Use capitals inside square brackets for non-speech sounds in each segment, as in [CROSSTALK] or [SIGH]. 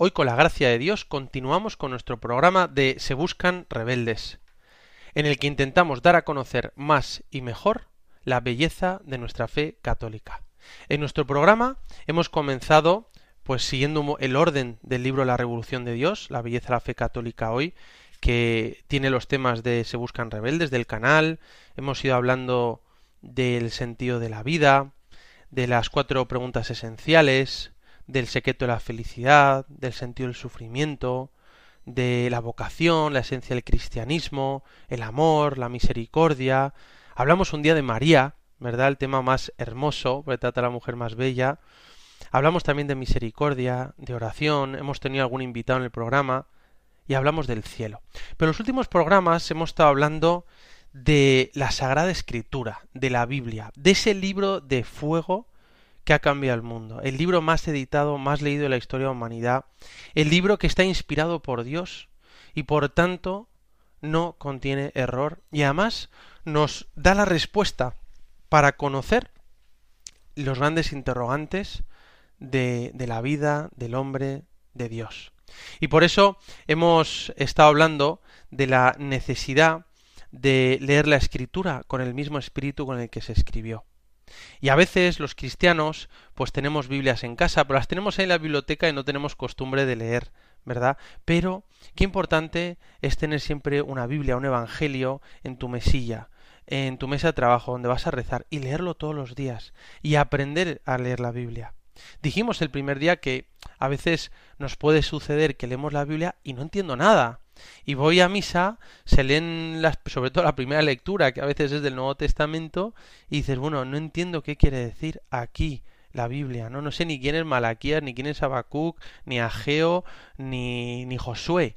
Hoy, con la gracia de Dios, continuamos con nuestro programa de Se Buscan Rebeldes, en el que intentamos dar a conocer más y mejor la belleza de nuestra fe católica. En nuestro programa hemos comenzado, pues siguiendo el orden del libro La Revolución de Dios, la belleza de la fe católica hoy, que tiene los temas de Se Buscan Rebeldes, del canal, hemos ido hablando del sentido de la vida, de las cuatro preguntas esenciales, del secreto de la felicidad, del sentido del sufrimiento, de la vocación, la esencia del cristianismo, el amor, la misericordia. Hablamos un día de María, ¿verdad? El tema más hermoso, porque trata a la mujer más bella. Hablamos también de misericordia, de oración, hemos tenido algún invitado en el programa y hablamos del cielo. Pero en los últimos programas hemos estado hablando de la Sagrada Escritura, de la Biblia, de ese libro de fuego que ha cambiado el mundo, el libro más editado, más leído de la historia de la humanidad, el libro que está inspirado por Dios y por tanto no contiene error y además nos da la respuesta para conocer los grandes interrogantes de, de la vida, del hombre, de Dios. Y por eso hemos estado hablando de la necesidad de leer la escritura con el mismo espíritu con el que se escribió. Y a veces los cristianos pues tenemos Biblias en casa, pero las tenemos ahí en la biblioteca y no tenemos costumbre de leer, ¿verdad? Pero qué importante es tener siempre una Biblia, un Evangelio en tu mesilla, en tu mesa de trabajo, donde vas a rezar y leerlo todos los días y aprender a leer la Biblia. Dijimos el primer día que a veces nos puede suceder que leemos la Biblia y no entiendo nada. Y voy a misa, se leen las, sobre todo la primera lectura, que a veces es del Nuevo Testamento, y dices, bueno, no entiendo qué quiere decir aquí la Biblia, ¿no? No sé ni quién es Malaquías, ni quién es Habacuc, ni Ageo, ni, ni Josué,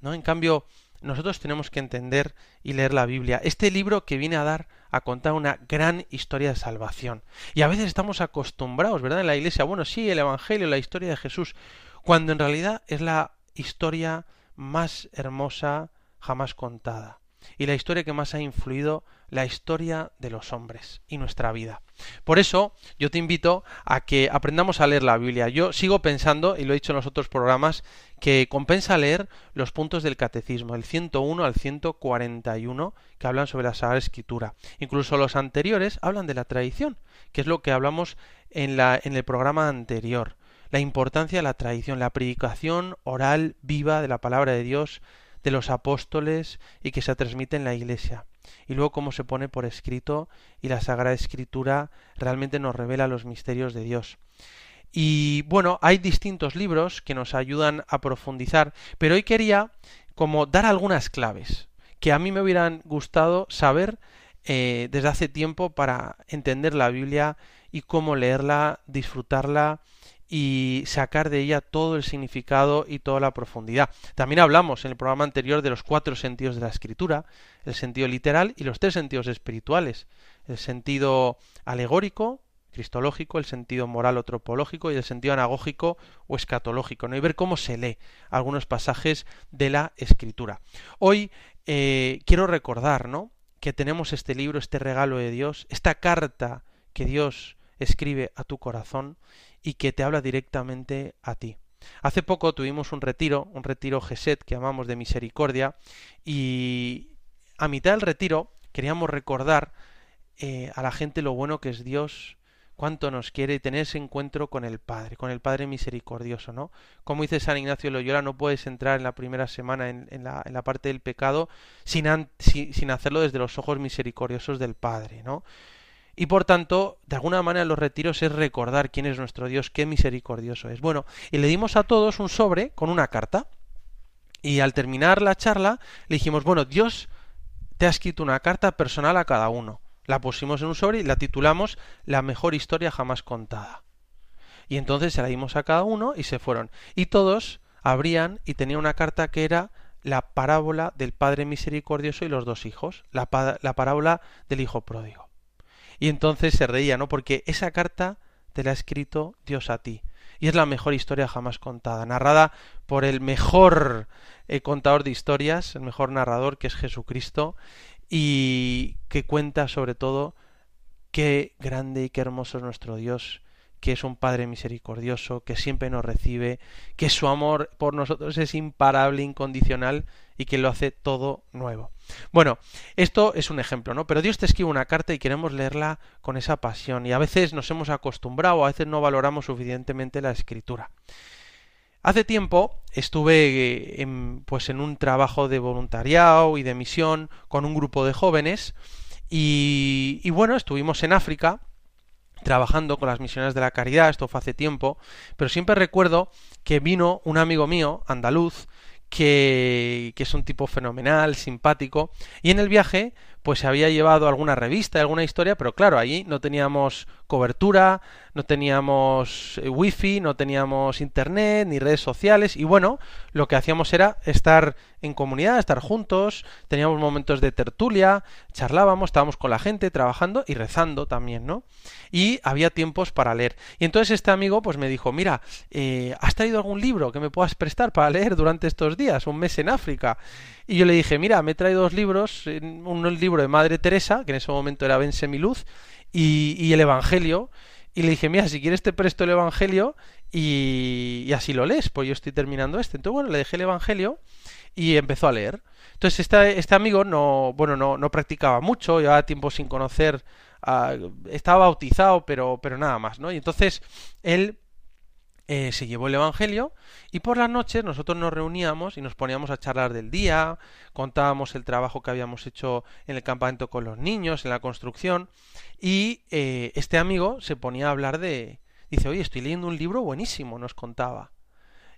¿no? En cambio, nosotros tenemos que entender y leer la Biblia, este libro que viene a dar a contar una gran historia de salvación. Y a veces estamos acostumbrados, ¿verdad? En la iglesia, bueno, sí, el Evangelio, la historia de Jesús, cuando en realidad es la historia más hermosa jamás contada y la historia que más ha influido la historia de los hombres y nuestra vida. Por eso yo te invito a que aprendamos a leer la Biblia. Yo sigo pensando, y lo he dicho en los otros programas, que compensa leer los puntos del catecismo, el 101 al 141, que hablan sobre la Sagrada Escritura. Incluso los anteriores hablan de la tradición, que es lo que hablamos en, la, en el programa anterior la importancia de la tradición, la predicación oral viva de la palabra de Dios, de los apóstoles y que se transmite en la iglesia. Y luego cómo se pone por escrito y la Sagrada Escritura realmente nos revela los misterios de Dios. Y bueno, hay distintos libros que nos ayudan a profundizar, pero hoy quería como dar algunas claves que a mí me hubieran gustado saber eh, desde hace tiempo para entender la Biblia y cómo leerla, disfrutarla y sacar de ella todo el significado y toda la profundidad. También hablamos en el programa anterior de los cuatro sentidos de la escritura, el sentido literal y los tres sentidos espirituales, el sentido alegórico, cristológico, el sentido moral o tropológico y el sentido anagógico o escatológico, ¿no? y ver cómo se lee algunos pasajes de la escritura. Hoy eh, quiero recordar ¿no? que tenemos este libro, este regalo de Dios, esta carta que Dios escribe a tu corazón y que te habla directamente a ti. Hace poco tuvimos un retiro, un retiro Geset que llamamos de misericordia, y a mitad del retiro queríamos recordar eh, a la gente lo bueno que es Dios, cuánto nos quiere tener ese encuentro con el Padre, con el Padre misericordioso, ¿no? Como dice San Ignacio Loyola, no puedes entrar en la primera semana en, la, en la, parte del pecado sin, sin hacerlo desde los ojos misericordiosos del Padre, ¿no? Y por tanto, de alguna manera los retiros es recordar quién es nuestro Dios, qué misericordioso es. Bueno, y le dimos a todos un sobre con una carta. Y al terminar la charla le dijimos, bueno, Dios te ha escrito una carta personal a cada uno. La pusimos en un sobre y la titulamos La mejor historia jamás contada. Y entonces se la dimos a cada uno y se fueron. Y todos abrían y tenían una carta que era la parábola del Padre Misericordioso y los dos hijos, la, la parábola del Hijo Pródigo. Y entonces se reía, ¿no? Porque esa carta te la ha escrito Dios a ti. Y es la mejor historia jamás contada, narrada por el mejor eh, contador de historias, el mejor narrador que es Jesucristo, y que cuenta sobre todo qué grande y qué hermoso es nuestro Dios, que es un Padre misericordioso, que siempre nos recibe, que su amor por nosotros es imparable, incondicional y que lo hace todo nuevo. Bueno, esto es un ejemplo, ¿no? Pero Dios te escribe una carta y queremos leerla con esa pasión y a veces nos hemos acostumbrado, a veces no valoramos suficientemente la escritura. Hace tiempo estuve en, pues en un trabajo de voluntariado y de misión con un grupo de jóvenes y bueno, estuvimos en África trabajando con las misiones de la caridad, esto fue hace tiempo, pero siempre recuerdo que vino un amigo mío, andaluz, que, que, es un tipo fenomenal, simpático, y en el viaje pues se había llevado alguna revista, alguna historia, pero claro, allí no teníamos cobertura, no teníamos eh, wifi, no teníamos internet, ni redes sociales, y bueno, lo que hacíamos era estar en comunidad, estar juntos, teníamos momentos de tertulia, charlábamos, estábamos con la gente, trabajando y rezando también, ¿no? Y había tiempos para leer. Y entonces este amigo pues me dijo, mira, eh, ¿has traído algún libro que me puedas prestar para leer durante estos días, un mes en África? Y yo le dije, mira, me he traído dos libros, un libro de Madre Teresa, que en ese momento era Ben Semiluz, y, y el Evangelio, y le dije, mira, si quieres te presto el Evangelio y, así lo lees, pues yo estoy terminando este. Entonces, bueno, le dejé el Evangelio y empezó a leer. Entonces, este, este amigo no, bueno, no, no practicaba mucho, llevaba tiempo sin conocer, estaba bautizado, pero, pero nada más, ¿no? Y entonces él eh, se llevó el Evangelio y por las noches nosotros nos reuníamos y nos poníamos a charlar del día, contábamos el trabajo que habíamos hecho en el campamento con los niños, en la construcción y eh, este amigo se ponía a hablar de... Dice, oye, estoy leyendo un libro buenísimo, nos contaba.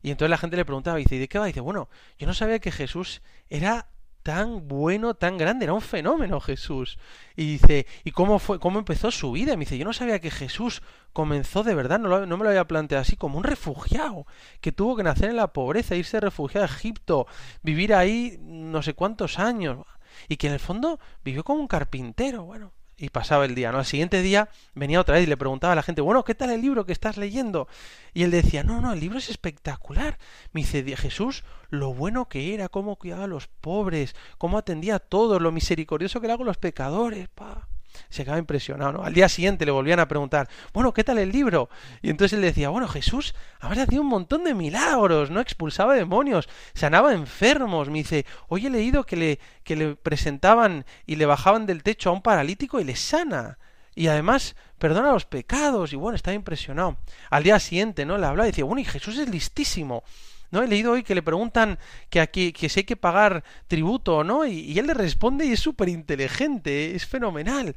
Y entonces la gente le preguntaba, dice, ¿y de qué va? dice, bueno, yo no sabía que Jesús era tan bueno, tan grande, era un fenómeno Jesús. Y dice, ¿y cómo fue, cómo empezó su vida? Me dice, yo no sabía que Jesús comenzó de verdad, no, no me lo había planteado así, como un refugiado, que tuvo que nacer en la pobreza, irse refugiado a Egipto, vivir ahí no sé cuántos años, y que en el fondo vivió como un carpintero, bueno, y pasaba el día, ¿no? Al siguiente día venía otra vez y le preguntaba a la gente, bueno, ¿qué tal el libro que estás leyendo? Y él decía, no, no, el libro es espectacular. Me dice, Jesús, lo bueno que era, cómo cuidaba a los pobres, cómo atendía a todos, lo misericordioso que era con los pecadores, pa se quedaba impresionado. ¿no? Al día siguiente le volvían a preguntar, bueno, ¿qué tal el libro? Y entonces él decía, bueno, Jesús habría hacía un montón de milagros, ¿no? Expulsaba demonios, sanaba enfermos. Me dice, hoy he leído que le, que le presentaban y le bajaban del techo a un paralítico y le sana. Y además perdona los pecados. Y bueno, estaba impresionado. Al día siguiente, ¿no? Le hablaba y decía, bueno, y Jesús es listísimo. ¿No? He leído hoy que le preguntan que aquí que si hay que pagar tributo o no, y, y él le responde y es súper inteligente, es fenomenal.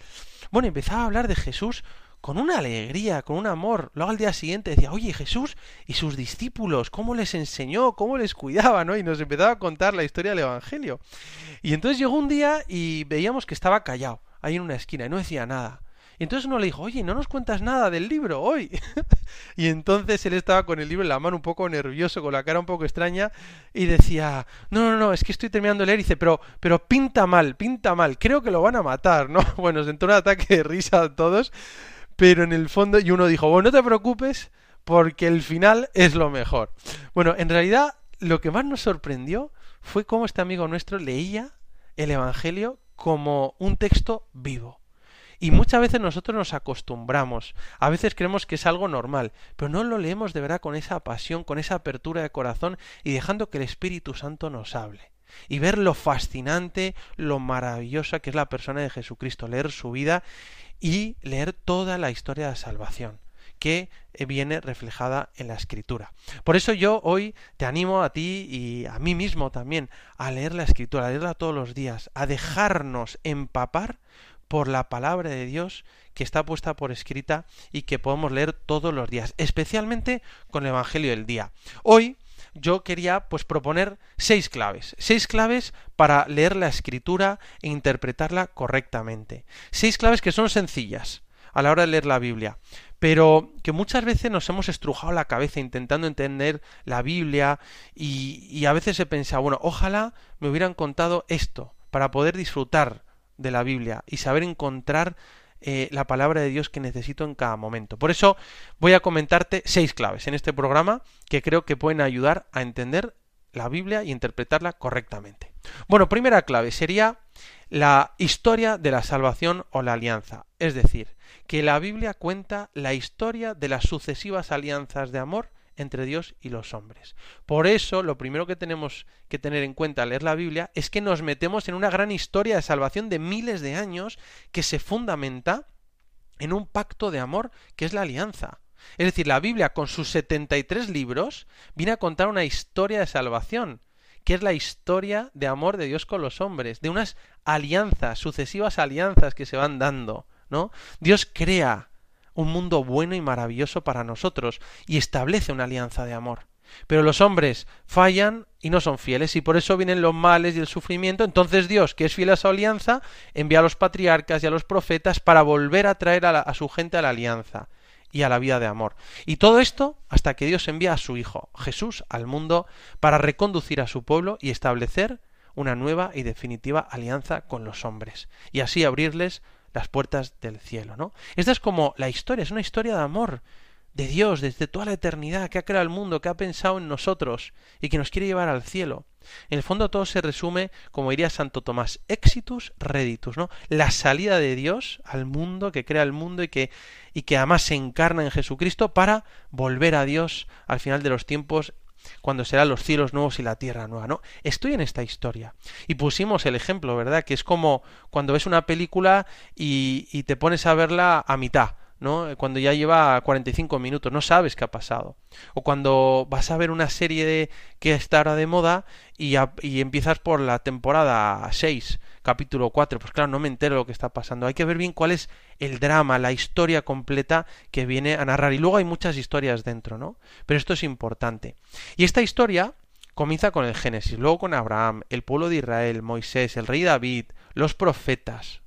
Bueno, empezaba a hablar de Jesús con una alegría, con un amor. Luego al día siguiente decía, oye Jesús y sus discípulos, cómo les enseñó, cómo les cuidaba, ¿no? Y nos empezaba a contar la historia del Evangelio. Y entonces llegó un día y veíamos que estaba callado, ahí en una esquina, y no decía nada. Y entonces uno le dijo, oye, no nos cuentas nada del libro hoy. [LAUGHS] y entonces él estaba con el libro en la mano un poco nervioso, con la cara un poco extraña, y decía, no, no, no, es que estoy terminando de leer. Y dice, pero, pero pinta mal, pinta mal, creo que lo van a matar, ¿no? [LAUGHS] Bueno, se entró un ataque de risa a todos, pero en el fondo, y uno dijo, bueno, no te preocupes, porque el final es lo mejor. Bueno, en realidad, lo que más nos sorprendió fue cómo este amigo nuestro leía el Evangelio como un texto vivo. Y muchas veces nosotros nos acostumbramos, a veces creemos que es algo normal, pero no lo leemos de verdad con esa pasión, con esa apertura de corazón y dejando que el Espíritu Santo nos hable. Y ver lo fascinante, lo maravillosa que es la persona de Jesucristo, leer su vida y leer toda la historia de salvación que viene reflejada en la escritura. Por eso yo hoy te animo a ti y a mí mismo también a leer la escritura, a leerla todos los días, a dejarnos empapar por la palabra de Dios que está puesta por escrita y que podemos leer todos los días, especialmente con el Evangelio del día. Hoy yo quería pues proponer seis claves, seis claves para leer la escritura e interpretarla correctamente. Seis claves que son sencillas a la hora de leer la Biblia, pero que muchas veces nos hemos estrujado la cabeza intentando entender la Biblia y, a veces he pensado, bueno, ojalá me hubieran contado esto para poder disfrutar de la Biblia y saber encontrar eh, la palabra de Dios que necesito en cada momento. Por eso voy a comentarte seis claves en este programa que creo que pueden ayudar a entender la Biblia y interpretarla correctamente. Bueno, primera clave sería la historia de la salvación o la alianza. Es decir, que la Biblia cuenta la historia de las sucesivas alianzas de amor entre Dios y los hombres. Por eso, lo primero que tenemos que tener en cuenta al leer la Biblia es que nos metemos en una gran historia de salvación de miles de años que se fundamenta en un pacto de amor que es la alianza. Es decir, la Biblia con sus 73 libros viene a contar una historia de salvación, que es la historia de amor de Dios con los hombres, de unas alianzas, sucesivas alianzas que se van dando, ¿no? Dios crea un mundo bueno y maravilloso para nosotros y establece una alianza de amor. Pero los hombres fallan y no son fieles y por eso vienen los males y el sufrimiento. Entonces Dios, que es fiel a su alianza, envía a los patriarcas y a los profetas para volver a traer a, a su gente a la alianza y a la vida de amor. Y todo esto hasta que Dios envía a su Hijo, Jesús, al mundo para reconducir a su pueblo y establecer una nueva y definitiva alianza con los hombres, y así abrirles las puertas del cielo, ¿no? Esta es como la historia, es una historia de amor de Dios desde toda la eternidad, que ha creado el mundo, que ha pensado en nosotros y que nos quiere llevar al cielo. En el fondo todo se resume, como diría Santo Tomás, exitus reditus, ¿no? La salida de Dios al mundo, que crea el mundo y que, y que además se encarna en Jesucristo para volver a Dios al final de los tiempos cuando serán los cielos nuevos y la tierra nueva, ¿no? Estoy en esta historia. Y pusimos el ejemplo, ¿verdad? Que es como cuando ves una película y, y te pones a verla a mitad. Cuando ya lleva 45 minutos, no sabes qué ha pasado. O cuando vas a ver una serie de, que está ahora de moda y, y empiezas por la temporada 6, capítulo 4, pues claro, no me entero lo que está pasando. Hay que ver bien cuál es el drama, la historia completa que viene a narrar. Y luego hay muchas historias dentro, ¿no? Pero esto es importante. Y esta historia comienza con el Génesis, luego con Abraham, el pueblo de Israel, Moisés, el rey David, los profetas,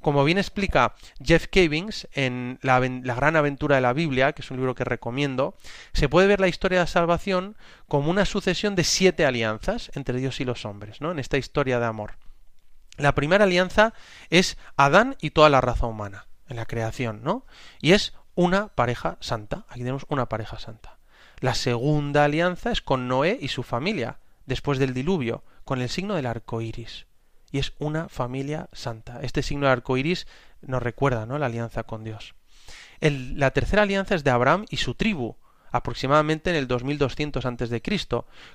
como bien explica Jeff Cavings en la, Gran Aventura de la Biblia, que es un libro que recomiendo, se puede ver la historia de salvación como una sucesión de siete alianzas entre Dios y los hombres, ¿no? En esta historia de amor. La primera alianza es Adán y toda la raza humana, en la creación, ¿no? Y es una pareja santa. Aquí tenemos una pareja santa. La segunda alianza es con Noé y su familia, después del diluvio, con el signo del arco iris y es una familia santa. Este signo de arco iris nos recuerda ¿no? la alianza con Dios. la tercera alianza es de Abraham y su tribu, aproximadamente en el 2200 a.C.,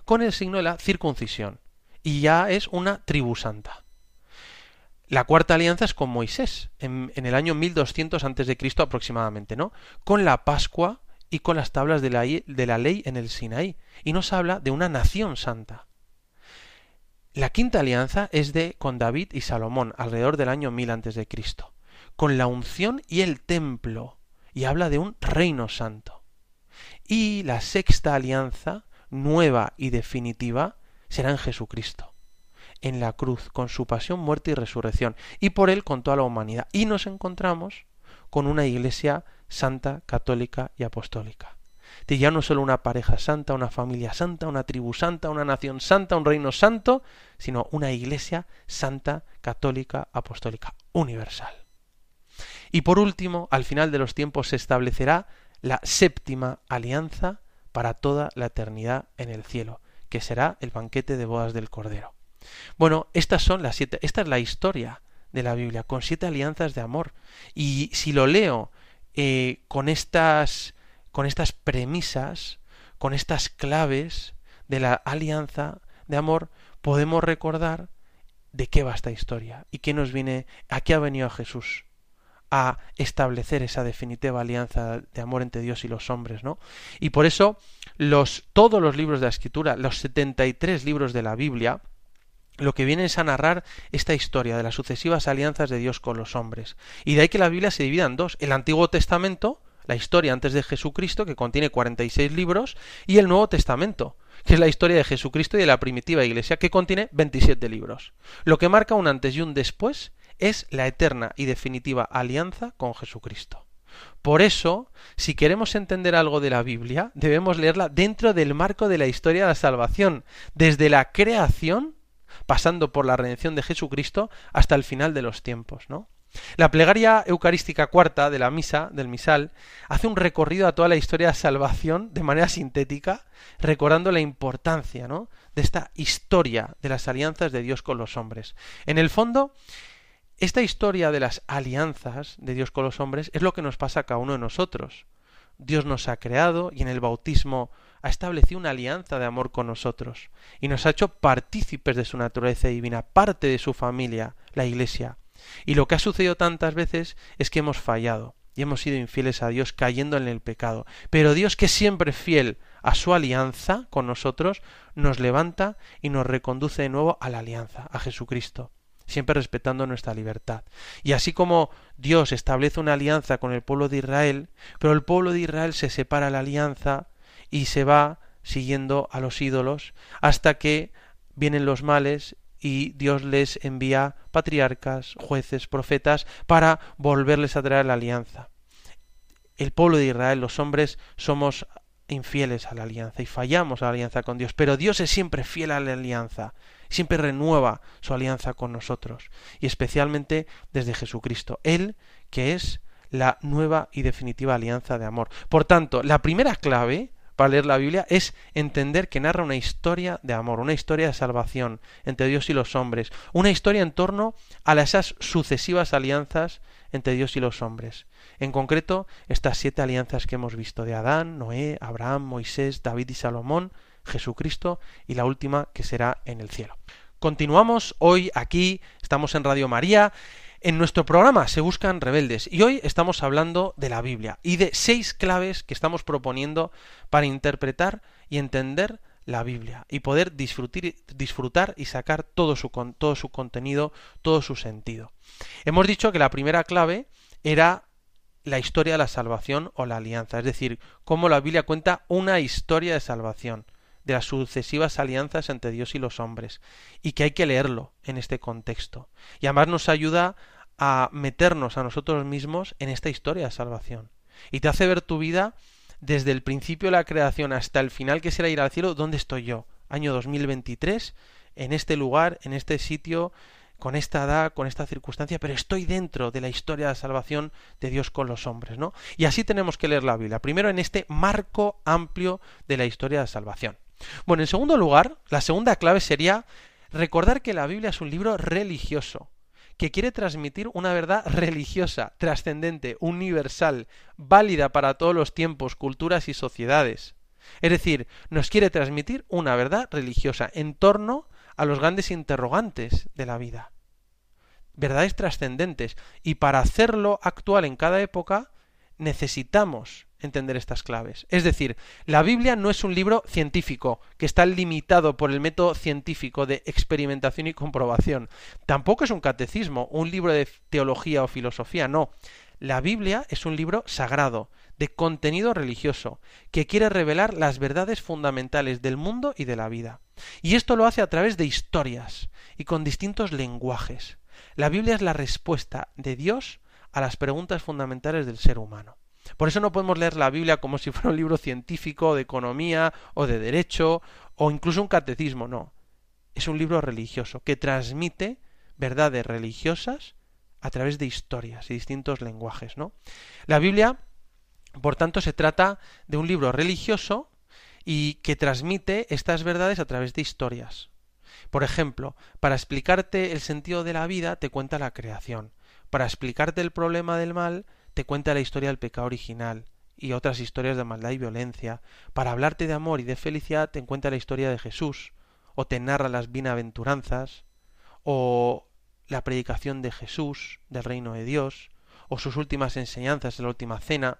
con el signo de la circuncisión, y ya es una tribu santa. La cuarta alianza es con Moisés, en, el año 1200 a.C. aproximadamente, ¿no? Con la Pascua y con las tablas de la, de la ley en el Sinaí, y nos habla de una nación santa. La quinta alianza es de con David y Salomón, alrededor del año 1000 a.C., con la unción y el templo, y habla de un reino santo. Y la sexta alianza, nueva y definitiva, será en Jesucristo, en la cruz, con su pasión, muerte y resurrección, y por él con toda la humanidad. Y nos encontramos con una iglesia santa, católica y apostólica de ya no solo una pareja santa, una familia santa, una tribu santa, una nación santa, un reino santo, sino una iglesia santa, católica, apostólica, universal. Y por último, al final de los tiempos se establecerá la séptima alianza para toda la eternidad en el cielo, que será el banquete de bodas del Cordero. Bueno, estas son las siete, esta es la historia de la Biblia, con siete alianzas de amor. Y si lo leo eh, con estas con estas premisas, con estas claves de la alianza de amor, podemos recordar de qué va esta historia y qué nos viene, a qué ha venido Jesús a establecer esa definitiva alianza de amor entre Dios y los hombres, ¿no? Y por eso los todos los libros de la Escritura, los 73 libros de la Biblia, lo que viene es a narrar esta historia de las sucesivas alianzas de Dios con los hombres. Y de ahí que la Biblia se divida en dos, el Antiguo Testamento la historia antes de Jesucristo, que contiene 46 libros, y el Nuevo Testamento, que es la historia de Jesucristo y de la primitiva iglesia, que contiene 27 libros. Lo que marca un antes y un después es la eterna y definitiva alianza con Jesucristo. Por eso, si queremos entender algo de la Biblia, debemos leerla dentro del marco de la historia de la salvación, desde la creación, pasando por la redención de Jesucristo, hasta el final de los tiempos, ¿no? La plegaria eucarística cuarta de la misa, del misal, hace un recorrido a toda la historia de salvación de manera sintética, recordando la importancia ¿no? de esta historia de las alianzas de Dios con los hombres. En el fondo, esta historia de las alianzas de Dios con los hombres es lo que nos pasa a cada uno de nosotros. Dios nos ha creado y en el bautismo ha establecido una alianza de amor con nosotros y nos ha hecho partícipes de su naturaleza divina, parte de su familia, la Iglesia. Y lo que ha sucedido tantas veces es que hemos fallado y hemos sido infieles a Dios cayendo en el pecado. Pero Dios, que siempre es fiel a su alianza con nosotros, nos levanta y nos reconduce de nuevo a la alianza, a Jesucristo siempre respetando nuestra libertad. Y así como Dios establece una alianza con el pueblo de Israel, pero el pueblo de Israel se separa de la alianza y se va siguiendo a los ídolos hasta que vienen los males y Dios les envía patriarcas, jueces, profetas para volverles a traer la alianza. El pueblo de Israel, los hombres, somos infieles a la alianza y fallamos a la alianza con Dios, pero Dios es siempre fiel a la alianza siempre renueva su alianza con nosotros, y especialmente desde Jesucristo, Él que es la nueva y definitiva alianza de amor. Por tanto, la primera clave para leer la Biblia es entender que narra una historia de amor, una historia de salvación entre Dios y los hombres, una historia en torno a esas sucesivas alianzas entre Dios y los hombres. En concreto, estas siete alianzas que hemos visto de Adán, Noé, Abraham, Moisés, David y Salomón, Jesucristo y la última que será en el cielo. Continuamos hoy aquí, estamos en Radio María. En nuestro programa se buscan rebeldes y hoy estamos hablando de la Biblia y de seis claves que estamos proponiendo para interpretar y entender la Biblia y poder disfrutar, y sacar todo su, todo su contenido, todo su sentido. Hemos dicho que la primera clave era la historia de la salvación o la alianza, es decir, cómo la Biblia cuenta una historia de salvación de las sucesivas alianzas entre Dios y los hombres, y que hay que leerlo en este contexto. Y además nos ayuda a meternos a nosotros mismos en esta historia de salvación. Y te hace ver tu vida desde el principio de la creación hasta el final que será ir al cielo, ¿dónde estoy yo? Año 2023, en este lugar, en este sitio, con esta edad, con esta circunstancia, pero estoy dentro de la historia de salvación de Dios con los hombres, ¿no? Y así tenemos que leer la Biblia. Primero en este marco amplio de la historia de salvación. Bueno, en segundo lugar, la segunda clave sería recordar que la Biblia es un libro religioso, que quiere transmitir una verdad religiosa, trascendente, universal, válida para todos los tiempos, culturas y sociedades. Es decir, nos quiere transmitir una verdad religiosa en torno a los grandes interrogantes de la vida. Verdades trascendentes. Y para hacerlo actual en cada época, necesitamos entender estas claves. Es decir, la Biblia no es un libro científico que está limitado por el método científico de experimentación y comprobación. Tampoco es un catecismo, un libro de teología o filosofía, no. La Biblia es un libro sagrado, de contenido religioso, que quiere revelar las verdades fundamentales del mundo y de la vida. Y esto lo hace a través de historias y con distintos lenguajes. La Biblia es la respuesta de Dios a las preguntas fundamentales del ser humano. Por eso no podemos leer la Biblia como si fuera un libro científico, de economía o de derecho o incluso un catecismo, no. Es un libro religioso que transmite verdades religiosas a través de historias y distintos lenguajes, ¿no? La Biblia, por tanto, se trata de un libro religioso y que transmite estas verdades a través de historias. Por ejemplo, para explicarte el sentido de la vida te cuenta la creación. Para explicarte el problema del mal te cuenta la historia del pecado original y otras historias de maldad y violencia. Para hablarte de amor y de felicidad te cuenta la historia de Jesús, o te narra las bienaventuranzas, o la predicación de Jesús, del reino de Dios, o sus últimas enseñanzas en la última cena,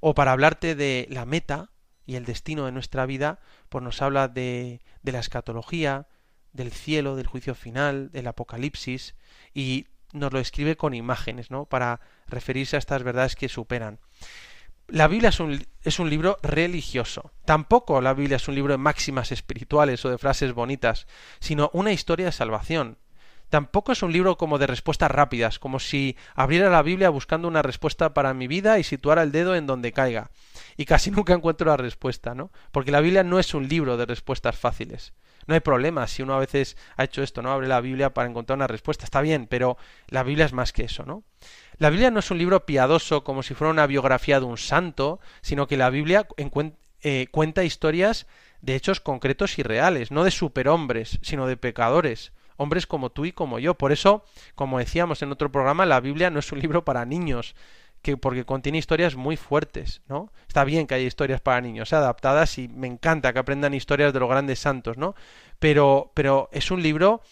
o para hablarte de la meta y el destino de nuestra vida, pues nos habla de, de la escatología, del cielo, del juicio final, del apocalipsis, y nos lo escribe con imágenes, ¿no? Para referirse a estas verdades que superan. La Biblia es un, es un, libro religioso. Tampoco la Biblia es un libro de máximas espirituales o de frases bonitas, sino una historia de salvación. Tampoco es un libro como de respuestas rápidas, como si abriera la Biblia buscando una respuesta para mi vida y situara el dedo en donde caiga. Y casi [LAUGHS] nunca encuentro la respuesta, ¿no? Porque la Biblia no es un libro de respuestas fáciles. No hay problema si uno a veces ha hecho esto, ¿no? Abre la Biblia para encontrar una respuesta. Está bien, pero la Biblia es más que eso, ¿no? La Biblia no es un libro piadoso como si fuera una biografía de un santo, sino que la Biblia eh, cuenta historias de hechos concretos y reales, no de superhombres, sino de pecadores, hombres como tú y como yo. Por eso, como decíamos en otro programa, la Biblia no es un libro para niños, que porque contiene historias muy fuertes, ¿no? Está bien que haya historias para niños adaptadas y me encanta que aprendan historias de los grandes santos, ¿no? Pero, pero es un libro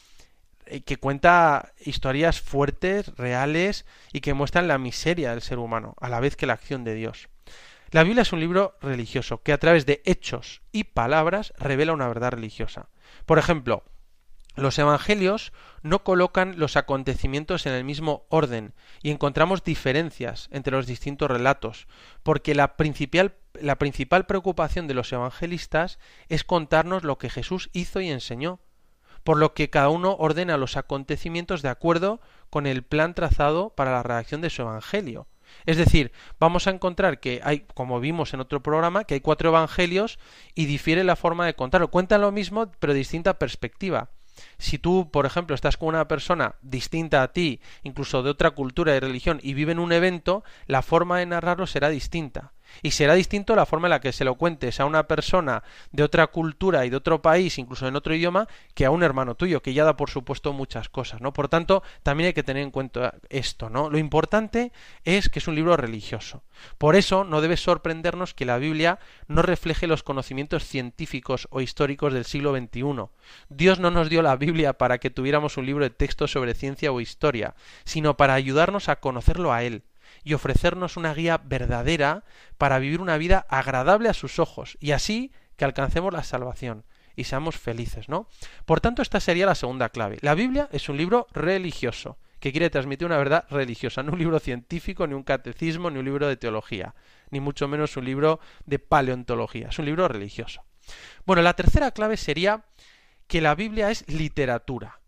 eh, que cuenta historias fuertes, reales y que muestran la miseria del ser humano, a la vez que la acción de Dios. La Biblia es un libro religioso que a través de hechos y palabras revela una verdad religiosa. Por ejemplo, los evangelios no colocan los acontecimientos en el mismo orden y encontramos diferencias entre los distintos relatos, porque la principal, la principal preocupación de los evangelistas es contarnos lo que Jesús hizo y enseñó, por lo que cada uno ordena los acontecimientos de acuerdo con el plan trazado para la redacción de su evangelio. Es decir, vamos a encontrar que hay, como vimos en otro programa, que hay cuatro evangelios y difiere la forma de contarlo. Cuentan lo mismo, pero distinta perspectiva. Si tú, por ejemplo, estás con una persona distinta a ti, incluso de otra cultura y religión, y vive en un evento, la forma de narrarlo será distinta. Y será distinto la forma en la que se lo cuentes a una persona de otra cultura y de otro país, incluso en otro idioma, que a un hermano tuyo, que ya da por supuesto muchas cosas, ¿no? Por tanto, también hay que tener en cuenta esto, ¿no? Lo importante es que es un libro religioso. Por eso no debe sorprendernos que la Biblia no refleje los conocimientos científicos o históricos del siglo XXI. Dios no nos dio la Biblia para que tuviéramos un libro de texto sobre ciencia o historia, sino para ayudarnos a conocerlo a Él y ofrecernos una guía verdadera para vivir una vida agradable a sus ojos y así que alcancemos la salvación y seamos felices, ¿no? Por tanto, esta sería la segunda clave. La Biblia es un libro religioso que quiere transmitir una verdad religiosa, no un libro científico, ni un catecismo, ni un libro de teología, ni mucho menos un libro de paleontología, es un libro religioso. Bueno, la tercera clave sería que la Biblia es literatura.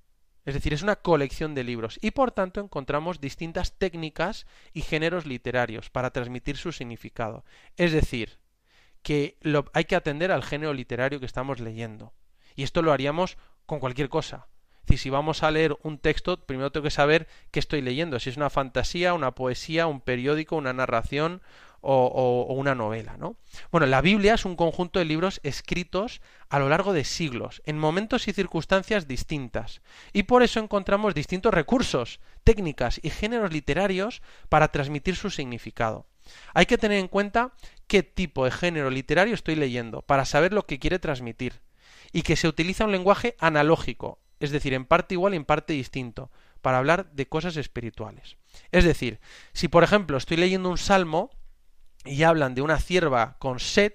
Es decir, es una colección de libros y por tanto encontramos distintas técnicas y géneros literarios para transmitir su significado. Es decir, que hay que atender al género literario que estamos leyendo. Y esto lo haríamos con cualquier cosa. Si vamos a leer un texto, primero tengo que saber qué estoy leyendo, si es una fantasía, una poesía, un periódico, una narración o, una novela, ¿no? Bueno, la Biblia es un conjunto de libros escritos a lo largo de siglos, en momentos y circunstancias distintas, y por eso encontramos distintos recursos, técnicas y géneros literarios para transmitir su significado. Hay que tener en cuenta qué tipo de género literario estoy leyendo para saber lo que quiere transmitir, y que se utiliza un lenguaje analógico, es decir, en parte igual y en parte distinto, para hablar de cosas espirituales. Es decir, si por ejemplo estoy leyendo un salmo, y hablan de una cierva con sed,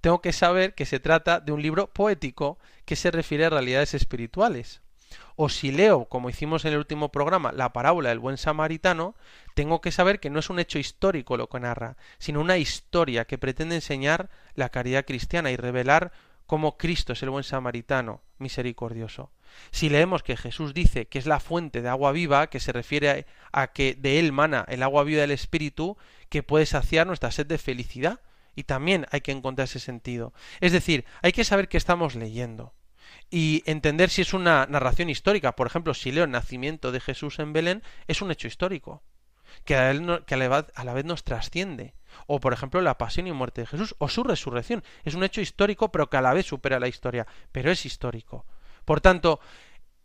tengo que saber que se trata de un libro poético que se refiere a realidades espirituales. O si leo, como hicimos en el último programa, la parábola del buen samaritano, tengo que saber que no es un hecho histórico lo que narra, sino una historia que pretende enseñar la caridad cristiana y revelar cómo Cristo es el buen samaritano misericordioso. Si leemos que Jesús dice que es la fuente de agua viva, que se refiere a que de él mana el agua viva del Espíritu, que puede saciar nuestra sed de felicidad, y también hay que encontrar ese sentido. Es decir, hay que saber qué estamos leyendo y entender si es una narración histórica. Por ejemplo, si leo el nacimiento de Jesús en Belén, es un hecho histórico, que a, la vez nos trasciende. O, por ejemplo, la pasión y muerte de Jesús, o su resurrección. Es un hecho histórico, pero que a la vez supera la historia, pero es histórico. Por tanto,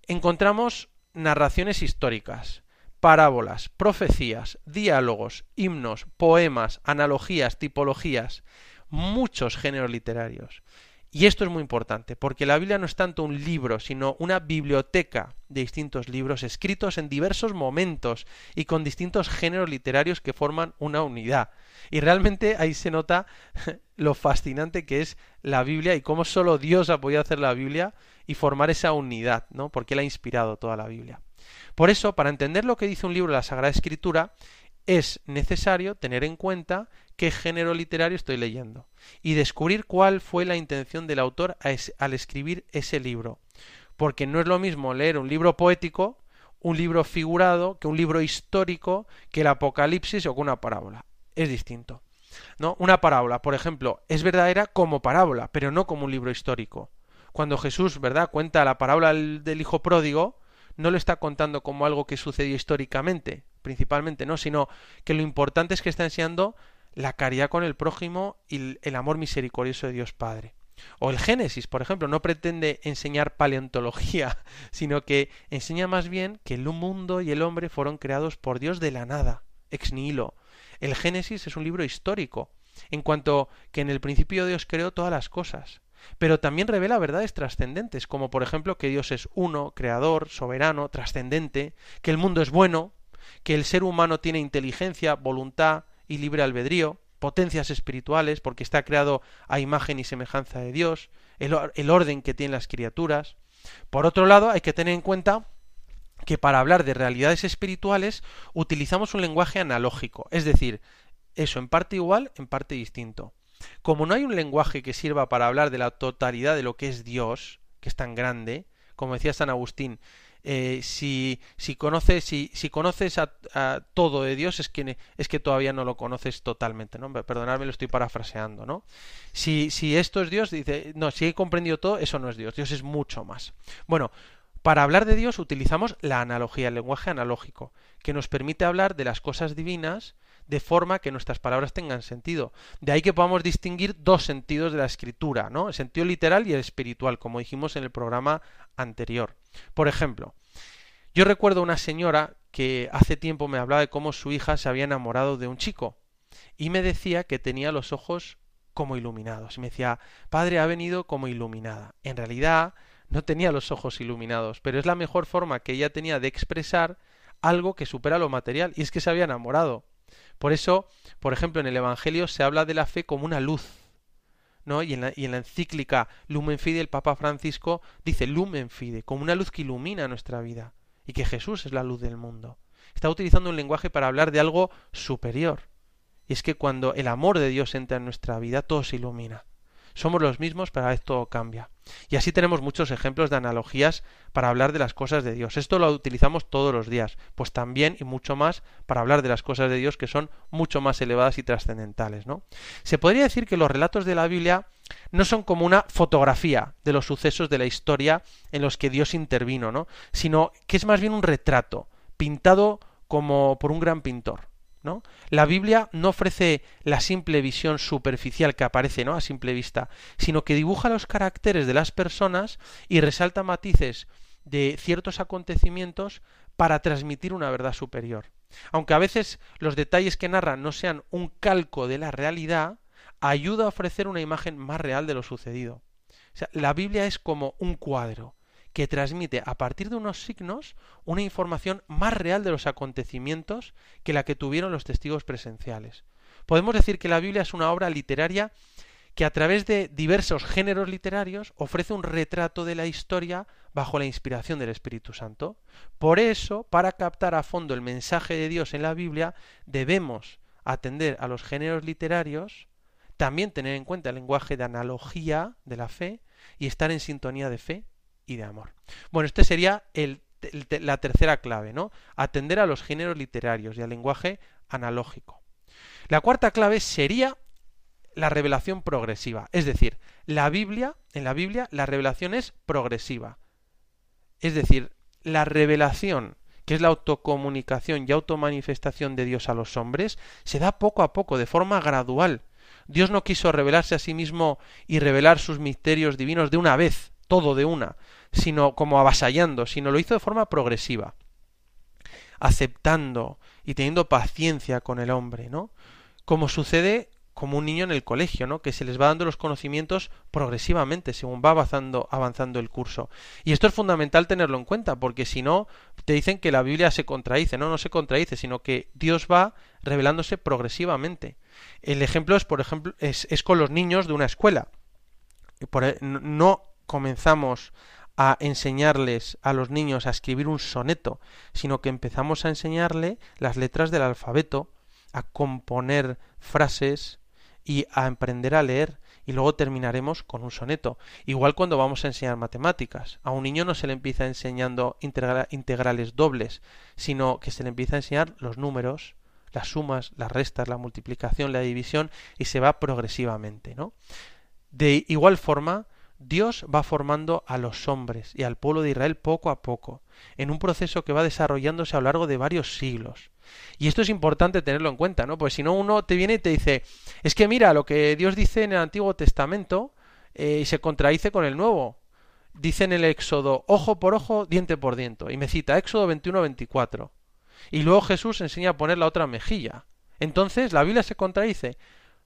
encontramos narraciones históricas, parábolas, profecías, diálogos, himnos, poemas, analogías, tipologías, muchos géneros literarios. Y esto es muy importante, porque la Biblia no es tanto un libro, sino una biblioteca de distintos libros escritos en diversos momentos y con distintos géneros literarios que forman una unidad. Y realmente ahí se nota [LAUGHS] lo fascinante que es la Biblia y cómo solo Dios ha podido hacer la Biblia y formar esa unidad, ¿no? Porque Él ha inspirado toda la Biblia. Por eso, para entender lo que dice un libro de la Sagrada Escritura, es necesario tener en cuenta qué género literario estoy leyendo y descubrir cuál fue la intención del autor al escribir ese libro. Porque no es lo mismo leer un libro poético un libro figurado que un libro histórico que el Apocalipsis o que una parábola. Es distinto. ¿No? Una parábola, por ejemplo, es verdadera como parábola, pero no como un libro histórico. Cuando Jesús, ¿verdad?, cuenta la parábola del hijo pródigo, no lo está contando como algo que sucedió históricamente, principalmente, ¿no? Sino que lo importante es que está enseñando la caridad con el prójimo y el amor misericordioso de Dios Padre. O el Génesis, por ejemplo, no pretende enseñar paleontología, [LAUGHS] sino que enseña más bien que el mundo y el hombre fueron creados por Dios de la nada, ex nihilo. El Génesis es un libro histórico, en cuanto que en el principio Dios creó todas las cosas, pero también revela verdades trascendentes, como por ejemplo que Dios es uno, creador, soberano, trascendente, que el mundo es bueno, que el ser humano tiene inteligencia, voluntad y libre albedrío, potencias espirituales, porque está creado a imagen y semejanza de Dios, el, orden que tienen las criaturas. Por otro lado, hay que tener en cuenta que para hablar de realidades espirituales utilizamos un lenguaje analógico, es decir, eso en parte igual, en parte distinto. Como no hay un lenguaje que sirva para hablar de la totalidad de lo que es Dios, que es tan grande, como decía San Agustín, eh, si, si, conoces, si, conoces a, todo de Dios es que, es que todavía no lo conoces totalmente, ¿no? Perdonadme, lo estoy parafraseando, ¿no? Si, si esto es Dios, dice, no, si he comprendido todo, eso no es Dios, Dios es mucho más. Bueno, para hablar de Dios utilizamos la analogía, el lenguaje analógico, que nos permite hablar de las cosas divinas de forma que nuestras palabras tengan sentido. De ahí que podamos distinguir dos sentidos de la escritura, ¿no? El sentido literal y el espiritual, como dijimos en el programa anterior. Por ejemplo, yo recuerdo una señora que hace tiempo me hablaba de cómo su hija se había enamorado de un chico y me decía que tenía los ojos como iluminados. Y me decía, padre, ha venido como iluminada. En realidad no tenía los ojos iluminados, pero es la mejor forma que ella tenía de expresar algo que supera lo material, y es que se había enamorado. Por eso, por ejemplo, en el Evangelio se habla de la fe como una luz, ¿no? Y en, la, y en la encíclica Lumen Fide el Papa Francisco dice Lumen Fide, como una luz que ilumina nuestra vida y que Jesús es la luz del mundo. Está utilizando un lenguaje para hablar de algo superior. Y es que cuando el amor de Dios entra en nuestra vida, todo se ilumina. Somos los mismos, pero a vez todo cambia. Y así tenemos muchos ejemplos de analogías para hablar de las cosas de Dios. Esto lo utilizamos todos los días, pues también y mucho más para hablar de las cosas de Dios que son mucho más elevadas y trascendentales, ¿no? Se podría decir que los relatos de la Biblia no son como una fotografía de los sucesos de la historia en los que Dios intervino, ¿no? sino que es más bien un retrato pintado como por un gran pintor. La Biblia no ofrece la simple visión superficial que aparece, ¿no? a simple vista, sino que dibuja los caracteres de las personas y resalta matices de ciertos acontecimientos para transmitir una verdad superior. Aunque a veces los detalles que narra no sean un calco de la realidad, ayuda a ofrecer una imagen más real de lo sucedido. la Biblia es como un cuadro que transmite a partir de unos signos una información más real de los acontecimientos que la que tuvieron los testigos presenciales. Podemos decir que la Biblia es una obra literaria que a través de diversos géneros literarios ofrece un retrato de la historia bajo la inspiración del Espíritu Santo. Por eso, para captar a fondo el mensaje de Dios en la Biblia, debemos atender a los géneros literarios, también tener en cuenta el lenguaje de analogía de la fe y estar en sintonía de fe y de amor. Bueno, este sería la tercera clave, ¿no? Atender a los géneros literarios y al lenguaje analógico. La cuarta clave sería la revelación progresiva, es decir, la Biblia, en la Biblia la revelación es progresiva. Es decir, la revelación, que es la autocomunicación y automanifestación de Dios a los hombres, se da poco a poco, de forma gradual. Dios no quiso revelarse a sí mismo y revelar sus misterios divinos de una vez, todo de una, sino como avasallando, sino lo hizo de forma progresiva, aceptando y teniendo paciencia con el hombre, ¿no? Como sucede como un niño en el colegio, ¿no? Que se les va dando los conocimientos progresivamente según va avanzando, avanzando el curso. Y esto es fundamental tenerlo en cuenta, porque si no, te dicen que la Biblia se contradice. No, no se contradice, sino que Dios va revelándose progresivamente. El ejemplo es, por ejemplo, es, con los niños de una escuela. Por, e, no comenzamos a enseñarles a los niños a escribir un soneto, sino que empezamos a enseñarle las letras del alfabeto, a componer frases y a aprender a leer. y luego terminaremos con un soneto. Igual cuando vamos a enseñar matemáticas. A un niño no se le empieza enseñando integrales dobles, sino que se le empieza a enseñar los números, las sumas, las restas, la multiplicación, la división y se va progresivamente, ¿no? De igual forma, Dios va formando a los hombres y al pueblo de Israel poco a poco, en un proceso que va desarrollándose a lo largo de varios siglos. Y esto es importante tenerlo en cuenta, ¿no? Pues si no, uno te viene y te dice, es que mira, lo que Dios dice en el Antiguo Testamento eh, se contradice con el Nuevo. Dice en el Éxodo, ojo por ojo, diente por diente. Y me cita Éxodo 21-24. Y luego Jesús enseña a poner la otra mejilla. Entonces, ¿la Biblia se contradice?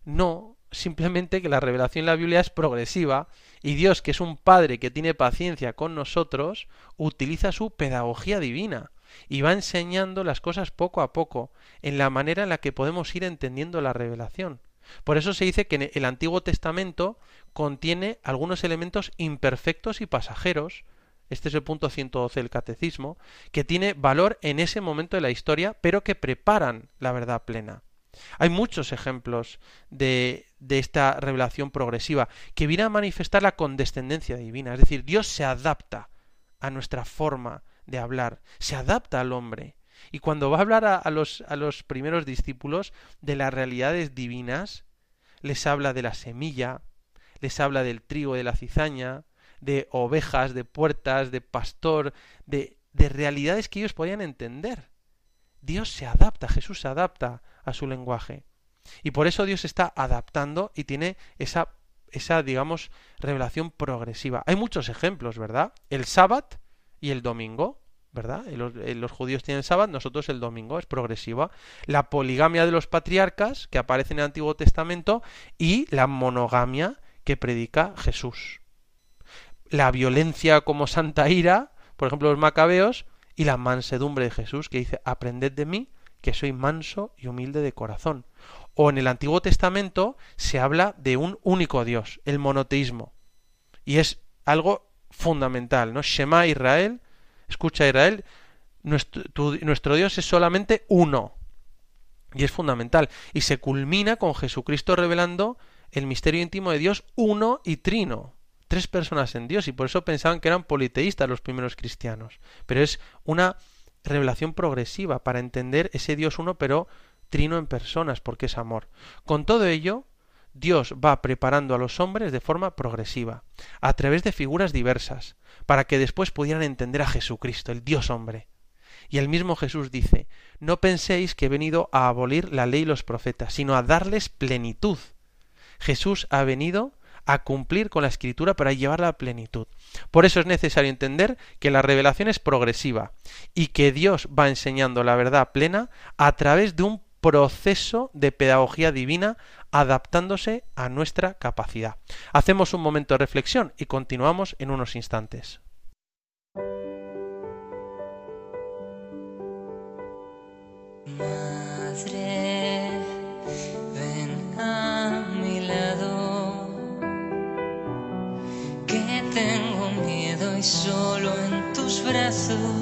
No, simplemente que la revelación en la Biblia es progresiva y Dios, que es un Padre que tiene paciencia con nosotros, utiliza su pedagogía divina y va enseñando las cosas poco a poco, en la manera en la que podemos ir entendiendo la revelación. Por eso se dice que el Antiguo Testamento contiene algunos elementos imperfectos y pasajeros, este es el punto 112 del catecismo, que tiene valor en ese momento de la historia, pero que preparan la verdad plena. Hay muchos ejemplos de, de, esta revelación progresiva que viene a manifestar la condescendencia divina, es decir, Dios se adapta a nuestra forma de hablar, se adapta al hombre. Y cuando va a hablar a, los, a los primeros discípulos de las realidades divinas, les habla de la semilla, les habla del trigo, de la cizaña, de ovejas, de puertas, de pastor, de, de realidades que ellos podían entender. Dios se adapta, Jesús se adapta a su lenguaje. Y por eso Dios está adaptando y tiene esa, esa, digamos, revelación progresiva. Hay muchos ejemplos, ¿verdad? El sábado y el domingo, ¿verdad? Los, los, judíos tienen el sábado, nosotros el domingo, es progresiva. La poligamia de los patriarcas, que aparece en el Antiguo Testamento, y la monogamia que predica Jesús. La violencia como santa ira, por ejemplo, los macabeos, y la mansedumbre de Jesús, que dice, aprended de mí, que soy manso y humilde de corazón. O en el Antiguo Testamento se habla de un único Dios, el monoteísmo. Y es algo fundamental, ¿no? Shema Israel, escucha Israel, nuestro, nuestro Dios es solamente uno. Y es fundamental. Y se culmina con Jesucristo revelando el misterio íntimo de Dios uno y trino tres personas en Dios y por eso pensaban que eran politeístas los primeros cristianos. Pero es una revelación progresiva para entender ese Dios uno pero trino en personas porque es amor. Con todo ello, Dios va preparando a los hombres de forma progresiva, a través de figuras diversas, para que después pudieran entender a Jesucristo, el Dios hombre. Y el mismo Jesús dice, no penséis que he venido a abolir la ley y los profetas, sino a darles plenitud. Jesús ha venido a cumplir con la escritura para llevarla a plenitud. Por eso es necesario entender que la revelación es progresiva y que Dios va enseñando la verdad plena a través de un proceso de pedagogía divina adaptándose a nuestra capacidad. Hacemos un momento de reflexión y continuamos en unos instantes. Solo en tus brazos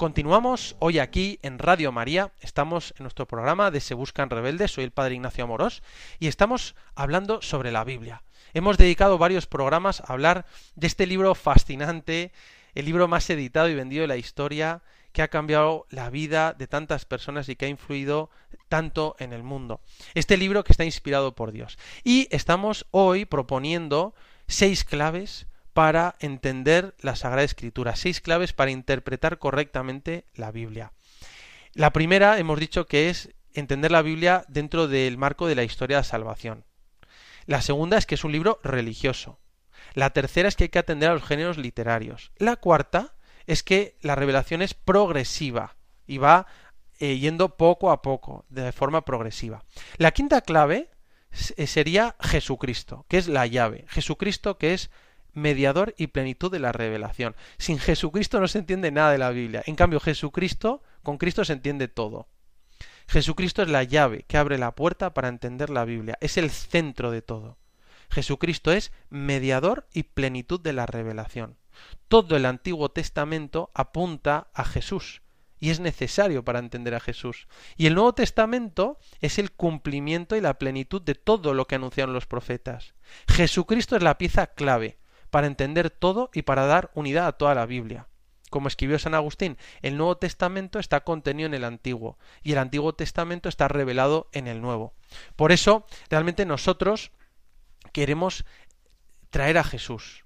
Continuamos hoy aquí en Radio María, estamos en nuestro programa de Se Buscan Rebeldes, soy el Padre Ignacio Amorós y estamos hablando sobre la Biblia. Hemos dedicado varios programas a hablar de este libro fascinante, el libro más editado y vendido de la historia, que ha cambiado la vida de tantas personas y que ha influido tanto en el mundo. Este libro que está inspirado por Dios. Y estamos hoy proponiendo seis claves para entender la Sagrada Escritura, seis claves para interpretar correctamente la Biblia. La primera hemos dicho que es entender la Biblia dentro del marco de la historia de salvación. La segunda es que es un libro religioso. La tercera es que hay que atender a los géneros literarios. La cuarta es que la revelación es progresiva y va eh, yendo poco a poco, de forma progresiva. La quinta clave eh, sería Jesucristo, que es la llave. Jesucristo que es mediador y plenitud de la revelación. Sin Jesucristo no se entiende nada de la Biblia. En cambio, Jesucristo, con Cristo se entiende todo. Jesucristo es la llave que abre la puerta para entender la Biblia. Es el centro de todo. Jesucristo es mediador y plenitud de la revelación. Todo el Antiguo Testamento apunta a Jesús y es necesario para entender a Jesús. Y el Nuevo Testamento es el cumplimiento y la plenitud de todo lo que anunciaron los profetas. Jesucristo es la pieza clave para entender todo y para dar unidad a toda la Biblia. Como escribió San Agustín, el Nuevo Testamento está contenido en el Antiguo y el Antiguo Testamento está revelado en el Nuevo. Por eso, realmente nosotros queremos traer a Jesús,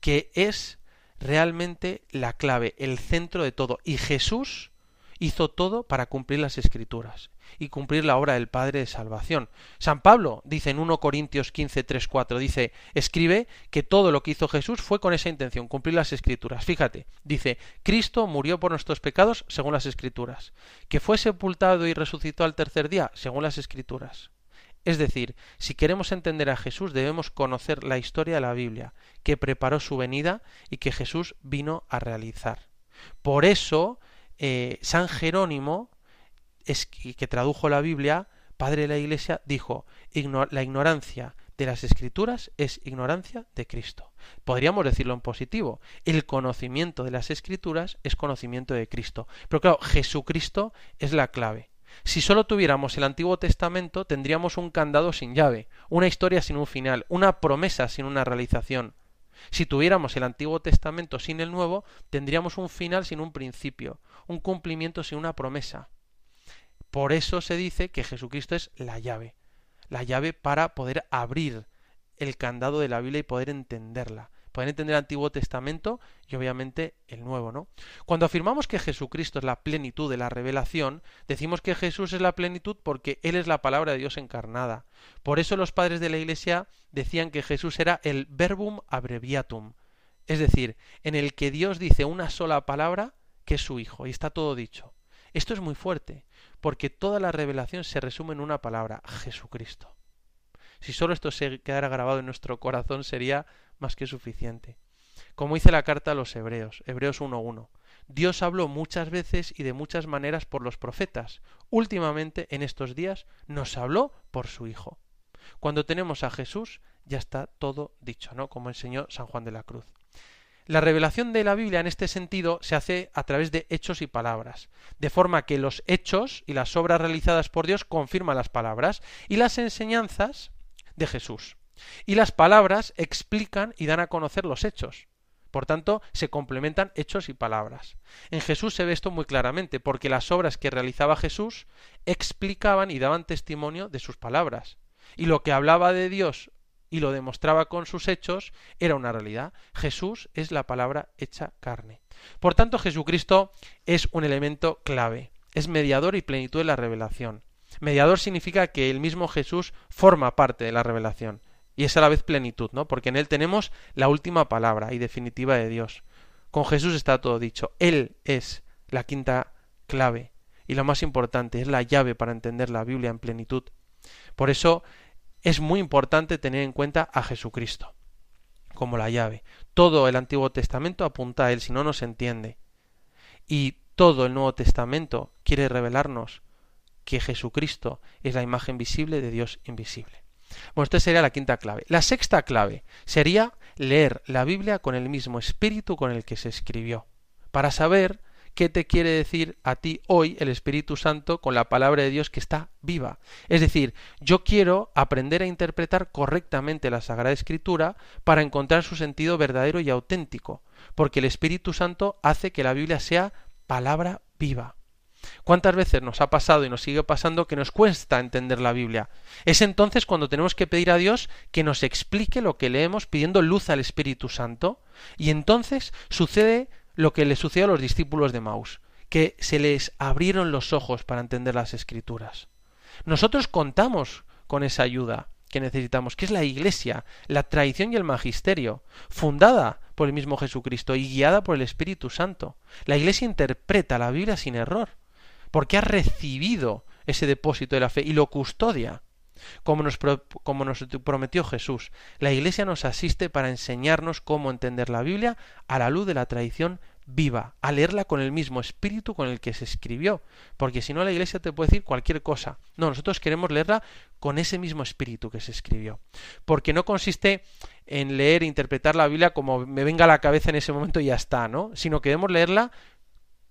que es realmente la clave, el centro de todo. Y Jesús hizo todo para cumplir las escrituras y cumplir la obra del Padre de salvación. San Pablo dice en 1 Corintios 15, 3, 4, dice, escribe que todo lo que hizo Jesús fue con esa intención, cumplir las escrituras. Fíjate, dice, Cristo murió por nuestros pecados según las escrituras, que fue sepultado y resucitó al tercer día según las escrituras. Es decir, si queremos entender a Jesús debemos conocer la historia de la Biblia, que preparó su venida y que Jesús vino a realizar. Por eso, eh, San Jerónimo es que tradujo la Biblia, padre de la Iglesia, dijo, la ignorancia de las escrituras es ignorancia de Cristo. Podríamos decirlo en positivo. El conocimiento de las escrituras es conocimiento de Cristo. Pero claro, Jesucristo es la clave. Si solo tuviéramos el Antiguo Testamento, tendríamos un candado sin llave, una historia sin un final, una promesa sin una realización. Si tuviéramos el Antiguo Testamento sin el Nuevo, tendríamos un final sin un principio, un cumplimiento sin una promesa. Por eso se dice que Jesucristo es la llave, la llave para poder abrir el candado de la Biblia y poder entenderla, poder entender el Antiguo Testamento y obviamente el Nuevo, ¿no? Cuando afirmamos que Jesucristo es la plenitud de la revelación, decimos que Jesús es la plenitud porque Él es la palabra de Dios encarnada. Por eso los padres de la Iglesia decían que Jesús era el verbum abreviatum, es decir, en el que Dios dice una sola palabra que es su Hijo, y está todo dicho. Esto es muy fuerte, porque toda la revelación se resume en una palabra, Jesucristo. Si solo esto se quedara grabado en nuestro corazón sería más que suficiente. Como dice la carta a los Hebreos, Hebreos 1.1, Dios habló muchas veces y de muchas maneras por los profetas. Últimamente, en estos días, nos habló por su Hijo. Cuando tenemos a Jesús, ya está todo dicho, ¿no? Como enseñó San Juan de la Cruz. La revelación de la Biblia en este sentido se hace a través de hechos y palabras, de forma que los hechos y las obras realizadas por Dios confirman las palabras y las enseñanzas de Jesús. Y las palabras explican y dan a conocer los hechos. Por tanto, se complementan hechos y palabras. En Jesús se ve esto muy claramente, porque las obras que realizaba Jesús explicaban y daban testimonio de sus palabras. Y lo que hablaba de Dios y lo demostraba con sus hechos, era una realidad. Jesús es la palabra hecha carne. Por tanto, Jesucristo es un elemento clave, es mediador y plenitud de la revelación. Mediador significa que el mismo Jesús forma parte de la revelación y es a la vez plenitud, ¿no? Porque en él tenemos la última palabra y definitiva de Dios. Con Jesús está todo dicho. Él es la quinta clave y lo más importante, es la llave para entender la Biblia en plenitud. Por eso es muy importante tener en cuenta a Jesucristo como la llave. Todo el Antiguo Testamento apunta a Él, si no, no se entiende. Y todo el Nuevo Testamento quiere revelarnos que Jesucristo es la imagen visible de Dios invisible. Bueno, esta sería la quinta clave. La sexta clave sería leer la Biblia con el mismo espíritu con el que se escribió, para saber qué te quiere decir a ti hoy el Espíritu Santo con la palabra de Dios que está viva. Es decir, yo quiero aprender a interpretar correctamente la Sagrada Escritura para encontrar su sentido verdadero y auténtico, porque el Espíritu Santo hace que la Biblia sea palabra viva. ¿Cuántas veces nos ha pasado y nos sigue pasando que nos cuesta entender la Biblia? Es entonces cuando tenemos que pedir a Dios que nos explique lo que leemos pidiendo luz al Espíritu Santo y entonces sucede lo que le sucedió a los discípulos de Maus, que se les abrieron los ojos para entender las escrituras. Nosotros contamos con esa ayuda que necesitamos, que es la Iglesia, la tradición y el magisterio, fundada por el mismo Jesucristo y guiada por el Espíritu Santo. La Iglesia interpreta la Biblia sin error porque ha recibido ese depósito de la fe y lo custodia, como nos, prometió Jesús. La Iglesia nos asiste para enseñarnos cómo entender la Biblia a la luz de la tradición viva, a leerla con el mismo espíritu con el que se escribió, porque si no la Iglesia te puede decir cualquier cosa. No, nosotros queremos leerla con ese mismo espíritu que se escribió, porque no consiste en leer e interpretar la Biblia como me venga a la cabeza en ese momento y ya está, ¿no? Sino que debemos leerla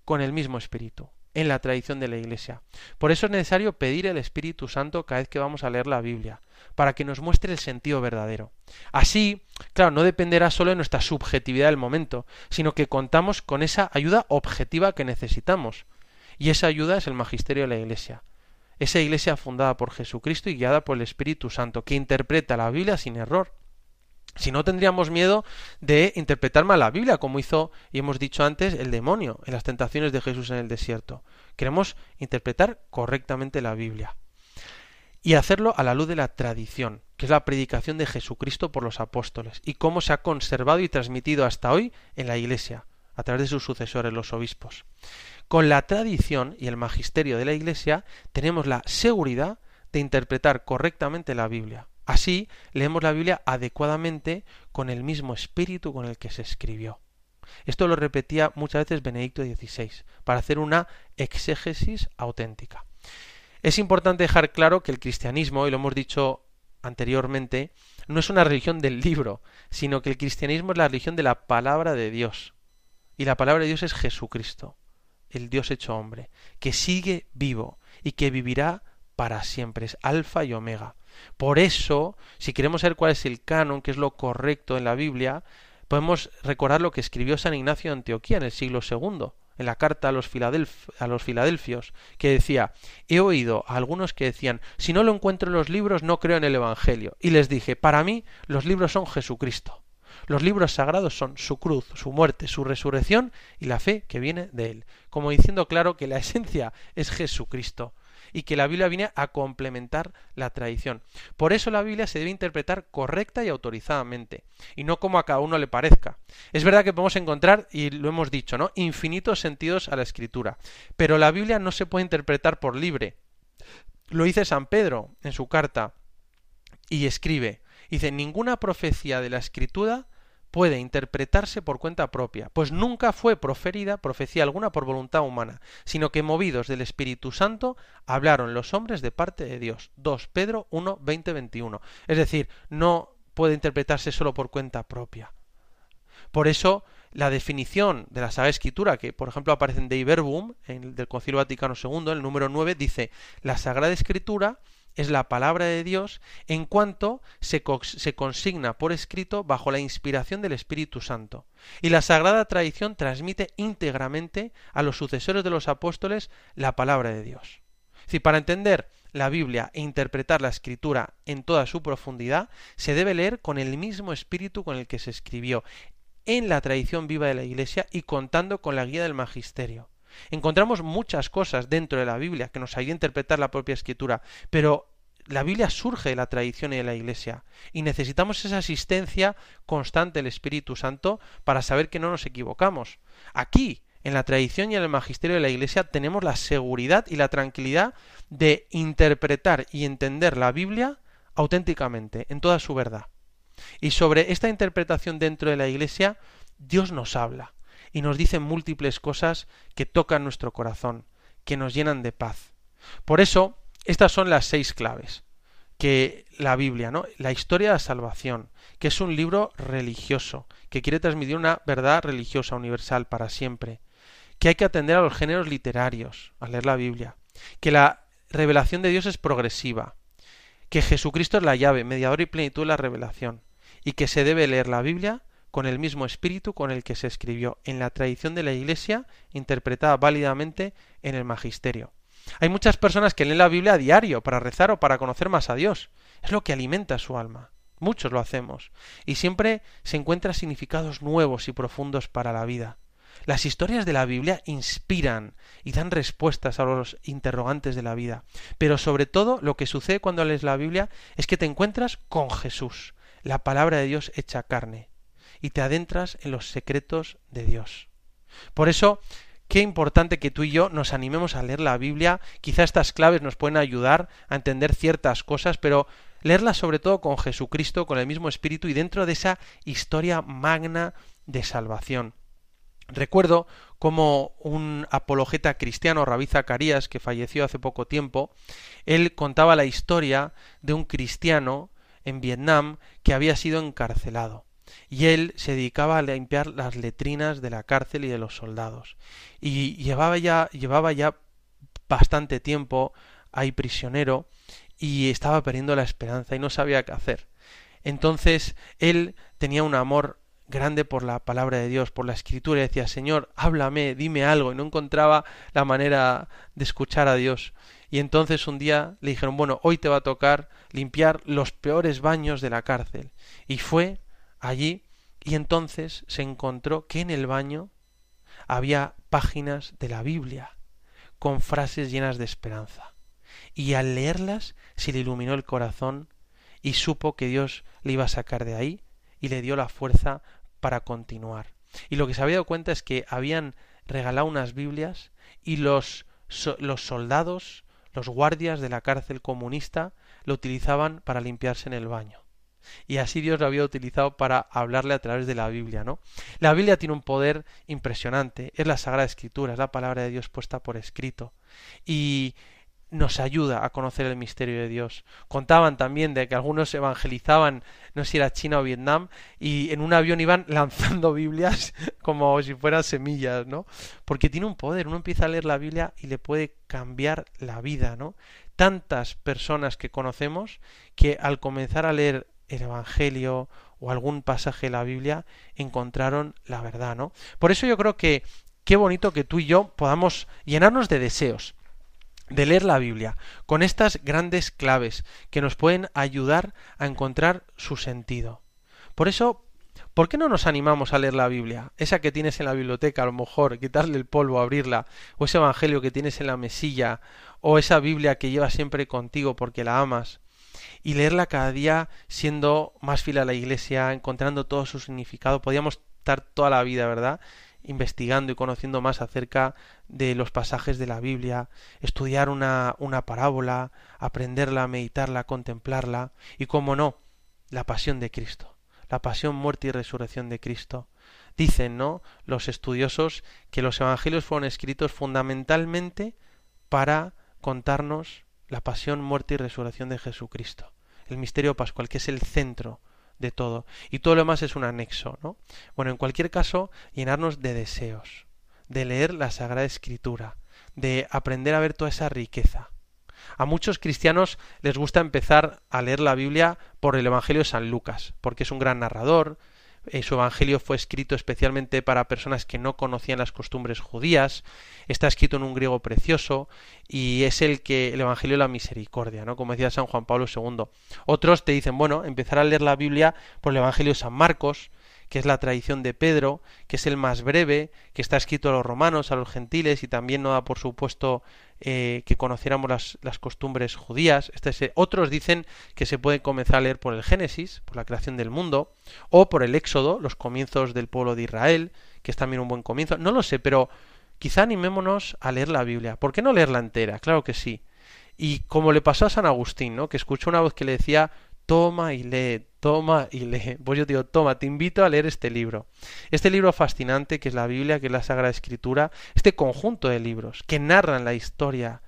con el mismo espíritu en la tradición de la Iglesia. Por eso es necesario pedir el Espíritu Santo cada vez que vamos a leer la Biblia, para que nos muestre el sentido verdadero. Así, claro, no dependerá solo de nuestra subjetividad del momento, sino que contamos con esa ayuda objetiva que necesitamos. Y esa ayuda es el magisterio de la Iglesia. Esa Iglesia fundada por Jesucristo y guiada por el Espíritu Santo, que interpreta la Biblia sin error. Si no tendríamos miedo de interpretar mal la Biblia, como hizo y hemos dicho antes el demonio en las tentaciones de Jesús en el desierto. Queremos interpretar correctamente la Biblia y hacerlo a la luz de la tradición, que es la predicación de Jesucristo por los apóstoles y cómo se ha conservado y transmitido hasta hoy en la Iglesia, a través de sus sucesores, los obispos. Con la tradición y el magisterio de la Iglesia tenemos la seguridad de interpretar correctamente la Biblia Así leemos la Biblia adecuadamente con el mismo espíritu con el que se escribió. Esto lo repetía muchas veces Benedicto XVI, para hacer una exégesis auténtica. Es importante dejar claro que el cristianismo, y lo hemos dicho anteriormente, no es una religión del libro, sino que el cristianismo es la religión de la palabra de Dios. Y la palabra de Dios es Jesucristo, el Dios hecho hombre, que sigue vivo y que vivirá para siempre, es alfa y omega. Por eso, si queremos saber cuál es el canon, que es lo correcto en la Biblia, podemos recordar lo que escribió San Ignacio de Antioquía en el siglo II, en la carta a los, a los filadelfios, que decía, he oído a algunos que decían, si no lo encuentro en los libros, no creo en el Evangelio. Y les dije, para mí los libros son Jesucristo. Los libros sagrados son su cruz, su muerte, su resurrección y la fe que viene de él. Como diciendo claro que la esencia es Jesucristo y que la Biblia viene a complementar la tradición. Por eso la Biblia se debe interpretar correcta y autorizadamente, y no como a cada uno le parezca. Es verdad que podemos encontrar, y lo hemos dicho, ¿no? infinitos sentidos a la escritura, pero la Biblia no se puede interpretar por libre. Lo dice San Pedro en su carta, y escribe, dice, ninguna profecía de la escritura puede interpretarse por cuenta propia, pues nunca fue proferida profecía alguna por voluntad humana, sino que movidos del Espíritu Santo hablaron los hombres de parte de Dios. 2 Pedro 1, 20, 21. Es decir, no puede interpretarse solo por cuenta propia. Por eso, la definición de la Sagrada Escritura, que por ejemplo aparece en Dei Verbum, en el del Concilio Vaticano II, el número 9, dice, la Sagrada Escritura es la palabra de Dios en cuanto se, consigna por escrito bajo la inspiración del Espíritu Santo. Y la sagrada tradición transmite íntegramente a los sucesores de los apóstoles la palabra de Dios. Si para entender la Biblia e interpretar la escritura en toda su profundidad, se debe leer con el mismo espíritu con el que se escribió, en la tradición viva de la Iglesia y contando con la guía del magisterio. Encontramos muchas cosas dentro de la Biblia que nos ayudan a interpretar la propia escritura, pero la Biblia surge de la tradición y de la Iglesia y necesitamos esa asistencia constante del Espíritu Santo para saber que no nos equivocamos. Aquí, en la tradición y en el magisterio de la Iglesia, tenemos la seguridad y la tranquilidad de interpretar y entender la Biblia auténticamente, en toda su verdad. Y sobre esta interpretación dentro de la Iglesia, Dios nos habla y nos dice múltiples cosas que tocan nuestro corazón, que nos llenan de paz. Por eso, estas son las seis claves que la Biblia, ¿no? La historia de la salvación, que es un libro religioso, que quiere transmitir una verdad religiosa universal para siempre, que hay que atender a los géneros literarios al leer la Biblia, que la revelación de Dios es progresiva, que Jesucristo es la llave, mediador y plenitud de la revelación, y que se debe leer la Biblia con el mismo espíritu con el que se escribió, en la tradición de la Iglesia, interpretada válidamente en el magisterio. Hay muchas personas que leen la Biblia a diario para rezar o para conocer más a Dios. Es lo que alimenta su alma. Muchos lo hacemos. Y siempre se encuentran significados nuevos y profundos para la vida. Las historias de la Biblia inspiran y dan respuestas a los interrogantes de la vida. Pero sobre todo lo que sucede cuando lees la Biblia es que te encuentras con Jesús, la palabra de Dios hecha carne, y te adentras en los secretos de Dios. Por eso, qué importante que tú y yo nos animemos a leer la Biblia. Quizá estas claves nos pueden ayudar a entender ciertas cosas, pero leerla sobre todo con Jesucristo, con el mismo Espíritu y dentro de esa historia magna de salvación. Recuerdo como un apologeta cristiano, Rabí Zacarías, que falleció hace poco tiempo, él contaba la historia de un cristiano en Vietnam que había sido encarcelado. Y él se dedicaba a limpiar las letrinas de la cárcel y de los soldados. Y llevaba ya, llevaba ya bastante tiempo ahí prisionero y estaba perdiendo la esperanza y no sabía qué hacer. Entonces él tenía un amor grande por la palabra de Dios, por la escritura, y decía, Señor, háblame, dime algo, y no encontraba la manera de escuchar a Dios. Y entonces un día le dijeron, bueno, hoy te va a tocar limpiar los peores baños de la cárcel. Y fue allí y entonces se encontró que en el baño había páginas de la Biblia con frases llenas de esperanza. Y al leerlas se le iluminó el corazón y supo que Dios le iba a sacar de ahí y le dio la fuerza para continuar. Y lo que se había dado cuenta es que habían regalado unas Biblias y los, los soldados, los guardias de la cárcel comunista, lo utilizaban para limpiarse en el baño. Y así Dios lo había utilizado para hablarle a través de la Biblia, ¿no? La Biblia tiene un poder impresionante, es la Sagrada Escritura, es la palabra de Dios puesta por escrito. Y nos ayuda a conocer el misterio de Dios. Contaban también de que algunos evangelizaban, no sé si era China o Vietnam, y en un avión iban [LAUGHS] lanzando Biblias como si fueran semillas, ¿no? Porque tiene un poder, uno empieza a leer la Biblia y le puede cambiar la vida, ¿no? Tantas personas que conocemos que al comenzar a leer el Evangelio o algún pasaje de la Biblia encontraron la verdad, ¿no? Por eso yo creo que qué bonito que tú y yo podamos llenarnos de deseos de leer la Biblia con estas grandes claves que nos pueden ayudar a encontrar su sentido. Por eso, ¿por qué no nos animamos a leer la Biblia? Esa que tienes en la biblioteca, a lo mejor, quitarle el polvo, abrirla, o ese Evangelio que tienes en la mesilla, o esa Biblia que llevas siempre contigo porque la amas, y leerla cada día siendo más fiel a la Iglesia, encontrando todo su significado. Podríamos estar toda la vida, ¿verdad? investigando y conociendo más acerca de los pasajes de la Biblia, estudiar una, una parábola, aprenderla, meditarla, contemplarla y, como no, la pasión de Cristo, la pasión, muerte y resurrección de Cristo. Dicen, ¿no?, los estudiosos que los evangelios fueron escritos fundamentalmente para contarnos la pasión, muerte y resurrección de Jesucristo, el misterio pascual, que es el centro de todo. Y todo lo demás es un anexo, ¿no? Bueno, en cualquier caso, llenarnos de deseos, de leer la Sagrada Escritura, de aprender a ver toda esa riqueza. A muchos cristianos les gusta empezar a leer la Biblia por el Evangelio de San Lucas, porque es un gran narrador, eh, su evangelio fue escrito especialmente para personas que no conocían las costumbres judías, está escrito en un griego precioso y es el que el evangelio de la misericordia, ¿no? Como decía San Juan Pablo II. Otros te dicen, bueno, empezar a leer la Biblia por el evangelio de San Marcos, que es la tradición de Pedro, que es el más breve, que está escrito a los romanos, a los gentiles, y también no da por supuesto eh, que conociéramos las, costumbres judías. Este otros dicen que se puede comenzar a leer por el Génesis, por la creación del mundo, o por el Éxodo, los comienzos del pueblo de Israel, que es también un buen comienzo. No lo sé, pero quizá animémonos a leer la Biblia. ¿Por qué no leerla entera? Claro que sí. Y como le pasó a San Agustín, ¿no? que escuchó una voz que le decía toma y lee, toma y lee. Pues yo digo, toma, te invito a leer este libro. Este libro fascinante que es la Biblia, que es la Sagrada Escritura, este conjunto de libros que narran la historia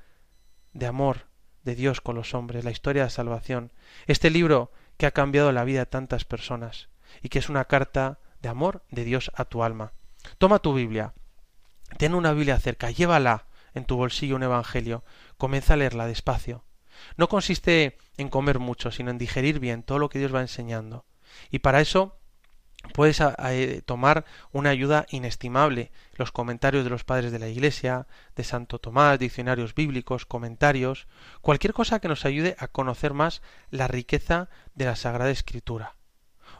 de amor de Dios con los hombres, la historia de salvación. Este libro que ha cambiado la vida de tantas personas y que es una carta de amor de Dios a tu alma. Toma tu Biblia Ten una Biblia cerca, llévala en tu bolsillo un Evangelio, comienza a leerla despacio. No consiste en comer mucho, sino en digerir bien todo lo que Dios va enseñando. Y para eso puedes eh, tomar una ayuda inestimable, los comentarios de los padres de la Iglesia, de Santo Tomás, diccionarios bíblicos, comentarios, cualquier cosa que nos ayude a conocer más la riqueza de la Sagrada Escritura.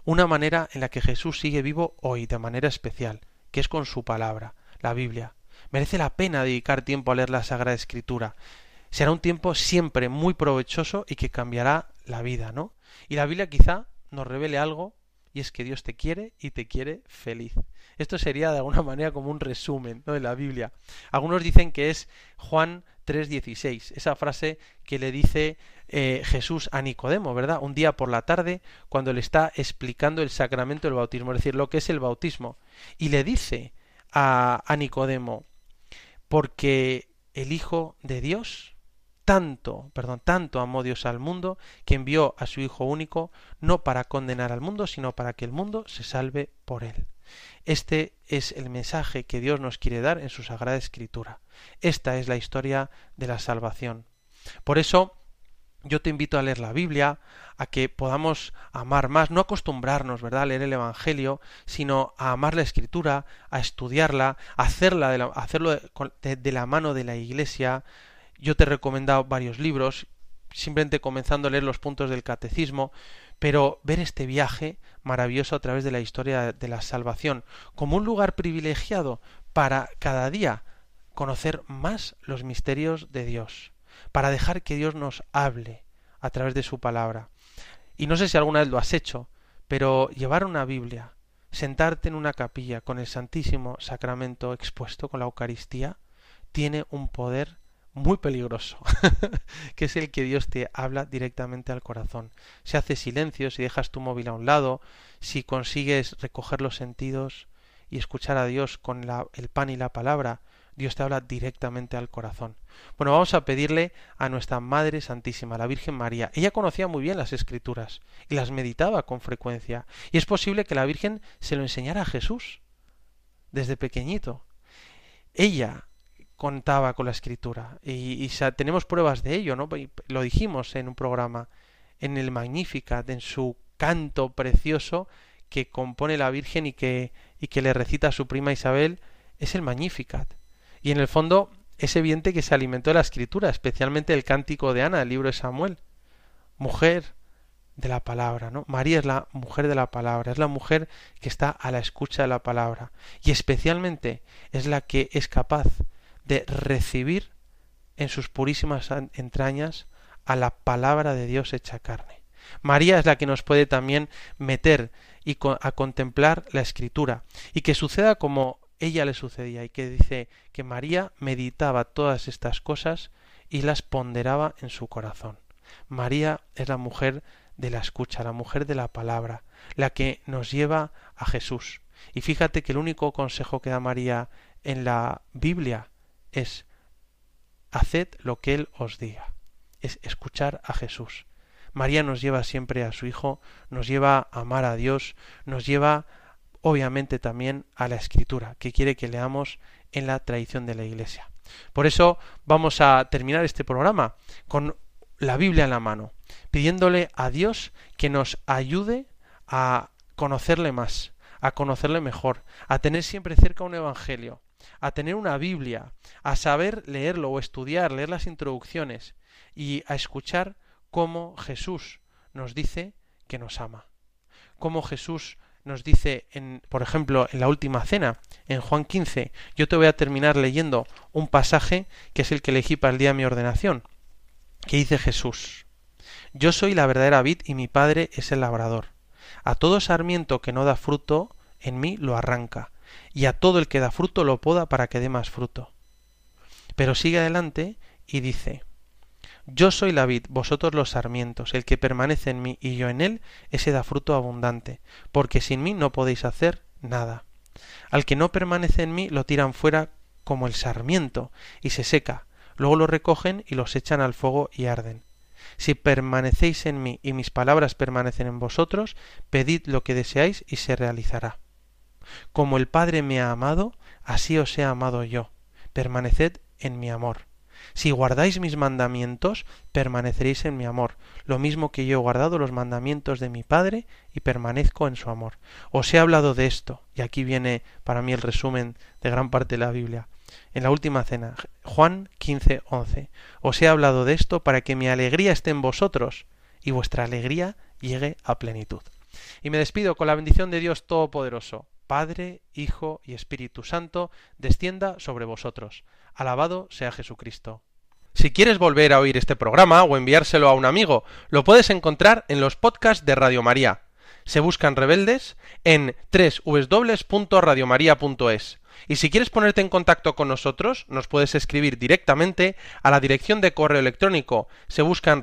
Una manera en la que Jesús sigue vivo hoy de manera especial, que es con su palabra, la Biblia. Merece la pena dedicar tiempo a leer la Sagrada Escritura. Será un tiempo siempre muy provechoso y que cambiará la vida, ¿no? Y la Biblia quizá nos revele algo y es que Dios te quiere y te quiere feliz. Esto sería de alguna [LAUGHS] manera como un resumen de la Biblia. Algunos dicen que es Juan 3:16, esa frase que le dice eh, Jesús a Nicodemo, ¿verdad? Un día por la tarde, cuando le está explicando el sacramento del bautismo, es decir, lo que es el bautismo. Y le dice a, a Nicodemo, porque el Hijo de Dios tanto, perdón, tanto amó Dios al mundo que envió a su Hijo único no para condenar al mundo, sino para que el mundo se salve por él. Este es el mensaje que Dios nos quiere dar en su Sagrada Escritura. Esta es la historia de la salvación. Por eso yo te invito a leer la Biblia, a que podamos amar más, no acostumbrarnos, ¿verdad?, a leer el Evangelio, sino a amar la Escritura, a estudiarla, a hacerla hacerlo de la mano de la Iglesia, yo te he recomendado varios libros, simplemente comenzando a leer los puntos del catecismo, pero ver este viaje maravilloso a través de la historia de la salvación como un lugar privilegiado para cada día conocer más los misterios de Dios, para dejar que Dios nos hable a través de su palabra. Y no sé si alguna vez lo has hecho, pero llevar una Biblia, sentarte en una capilla con el Santísimo Sacramento expuesto con la Eucaristía, tiene un poder muy peligroso, [LAUGHS] que es el que Dios te habla directamente al corazón. Si haces silencio, si dejas tu móvil a un lado, si consigues recoger los sentidos y escuchar a Dios con el pan y la palabra, Dios te habla directamente al corazón. Bueno, vamos a pedirle a nuestra Madre Santísima, la Virgen María. Ella conocía muy bien las escrituras y las meditaba con frecuencia. Y es posible que la Virgen se lo enseñara a Jesús desde pequeñito. Ella contaba con la escritura. Y, tenemos pruebas de ello, ¿no? Lo dijimos en un programa, en el Magnificat, en su canto precioso que compone la Virgen y que, y que le recita a su prima Isabel, es el Magnificat. Y en el fondo es evidente que se alimentó de la escritura, especialmente el cántico de Ana, el libro de Samuel. Mujer de la palabra, ¿no? María es la mujer de la palabra, es la mujer que está a la escucha de la palabra. Y especialmente es la que es capaz de recibir en sus purísimas entrañas a la palabra de Dios hecha carne. María es la que nos puede también meter y a contemplar la escritura y que suceda como ella le sucedía y que dice que María meditaba todas estas cosas y las ponderaba en su corazón. María es la mujer de la escucha, la mujer de la palabra, la que nos lleva a Jesús. Y fíjate que el único consejo que da María en la Biblia es haced lo que Él os diga, es escuchar a Jesús. María nos lleva siempre a su Hijo, nos lleva a amar a Dios, nos lleva obviamente también a la Escritura, que quiere que leamos en la tradición de la Iglesia. Por eso vamos a terminar este programa con la Biblia en la mano, pidiéndole a Dios que nos ayude a conocerle más, a conocerle mejor, a tener siempre cerca un Evangelio, a tener una Biblia, a saber leerlo o estudiar, leer las introducciones y a escuchar cómo Jesús nos dice que nos ama. Cómo Jesús nos dice, en, por ejemplo, en la última cena, en Juan 15, yo te voy a terminar leyendo un pasaje que es el que elegí para el día de mi ordenación, que dice Jesús, Yo soy la verdadera vid y mi Padre es el labrador. A todo sarmiento que no da fruto, en mí lo arranca, y a todo el que da fruto lo poda para que dé más fruto. Pero sigue adelante y dice, Yo soy la vid, vosotros los sarmientos, el que permanece en mí y yo en él, ese da fruto abundante, porque sin mí no podéis hacer nada. Al que no permanece en mí lo tiran fuera como el sarmiento, y se seca, luego lo recogen y los echan al fuego y arden. Si permanecéis en mí y mis palabras permanecen en vosotros, pedid lo que deseáis y se realizará. Como el Padre me ha amado, así os he amado yo. Permaneced en mi amor. Si guardáis mis mandamientos, permaneceréis en mi amor, lo mismo que yo he guardado los mandamientos de mi Padre y permanezco en su amor. Os he hablado de esto, y aquí viene para mí el resumen de gran parte de la Biblia. En la última cena, Juan 15, 11. Os he hablado de esto para que mi alegría esté en vosotros y vuestra alegría llegue a plenitud. Y me despido con la bendición de Dios Todopoderoso, Padre, Hijo y Espíritu Santo, descienda sobre vosotros. Alabado sea Jesucristo. Si quieres volver a oír este programa o enviárselo a un amigo, lo puedes encontrar en los podcasts de Radio María. Se buscan rebeldes en www.radiomaria.es. Y si quieres ponerte en contacto con nosotros, nos puedes escribir directamente a la dirección de correo electrónico se buscan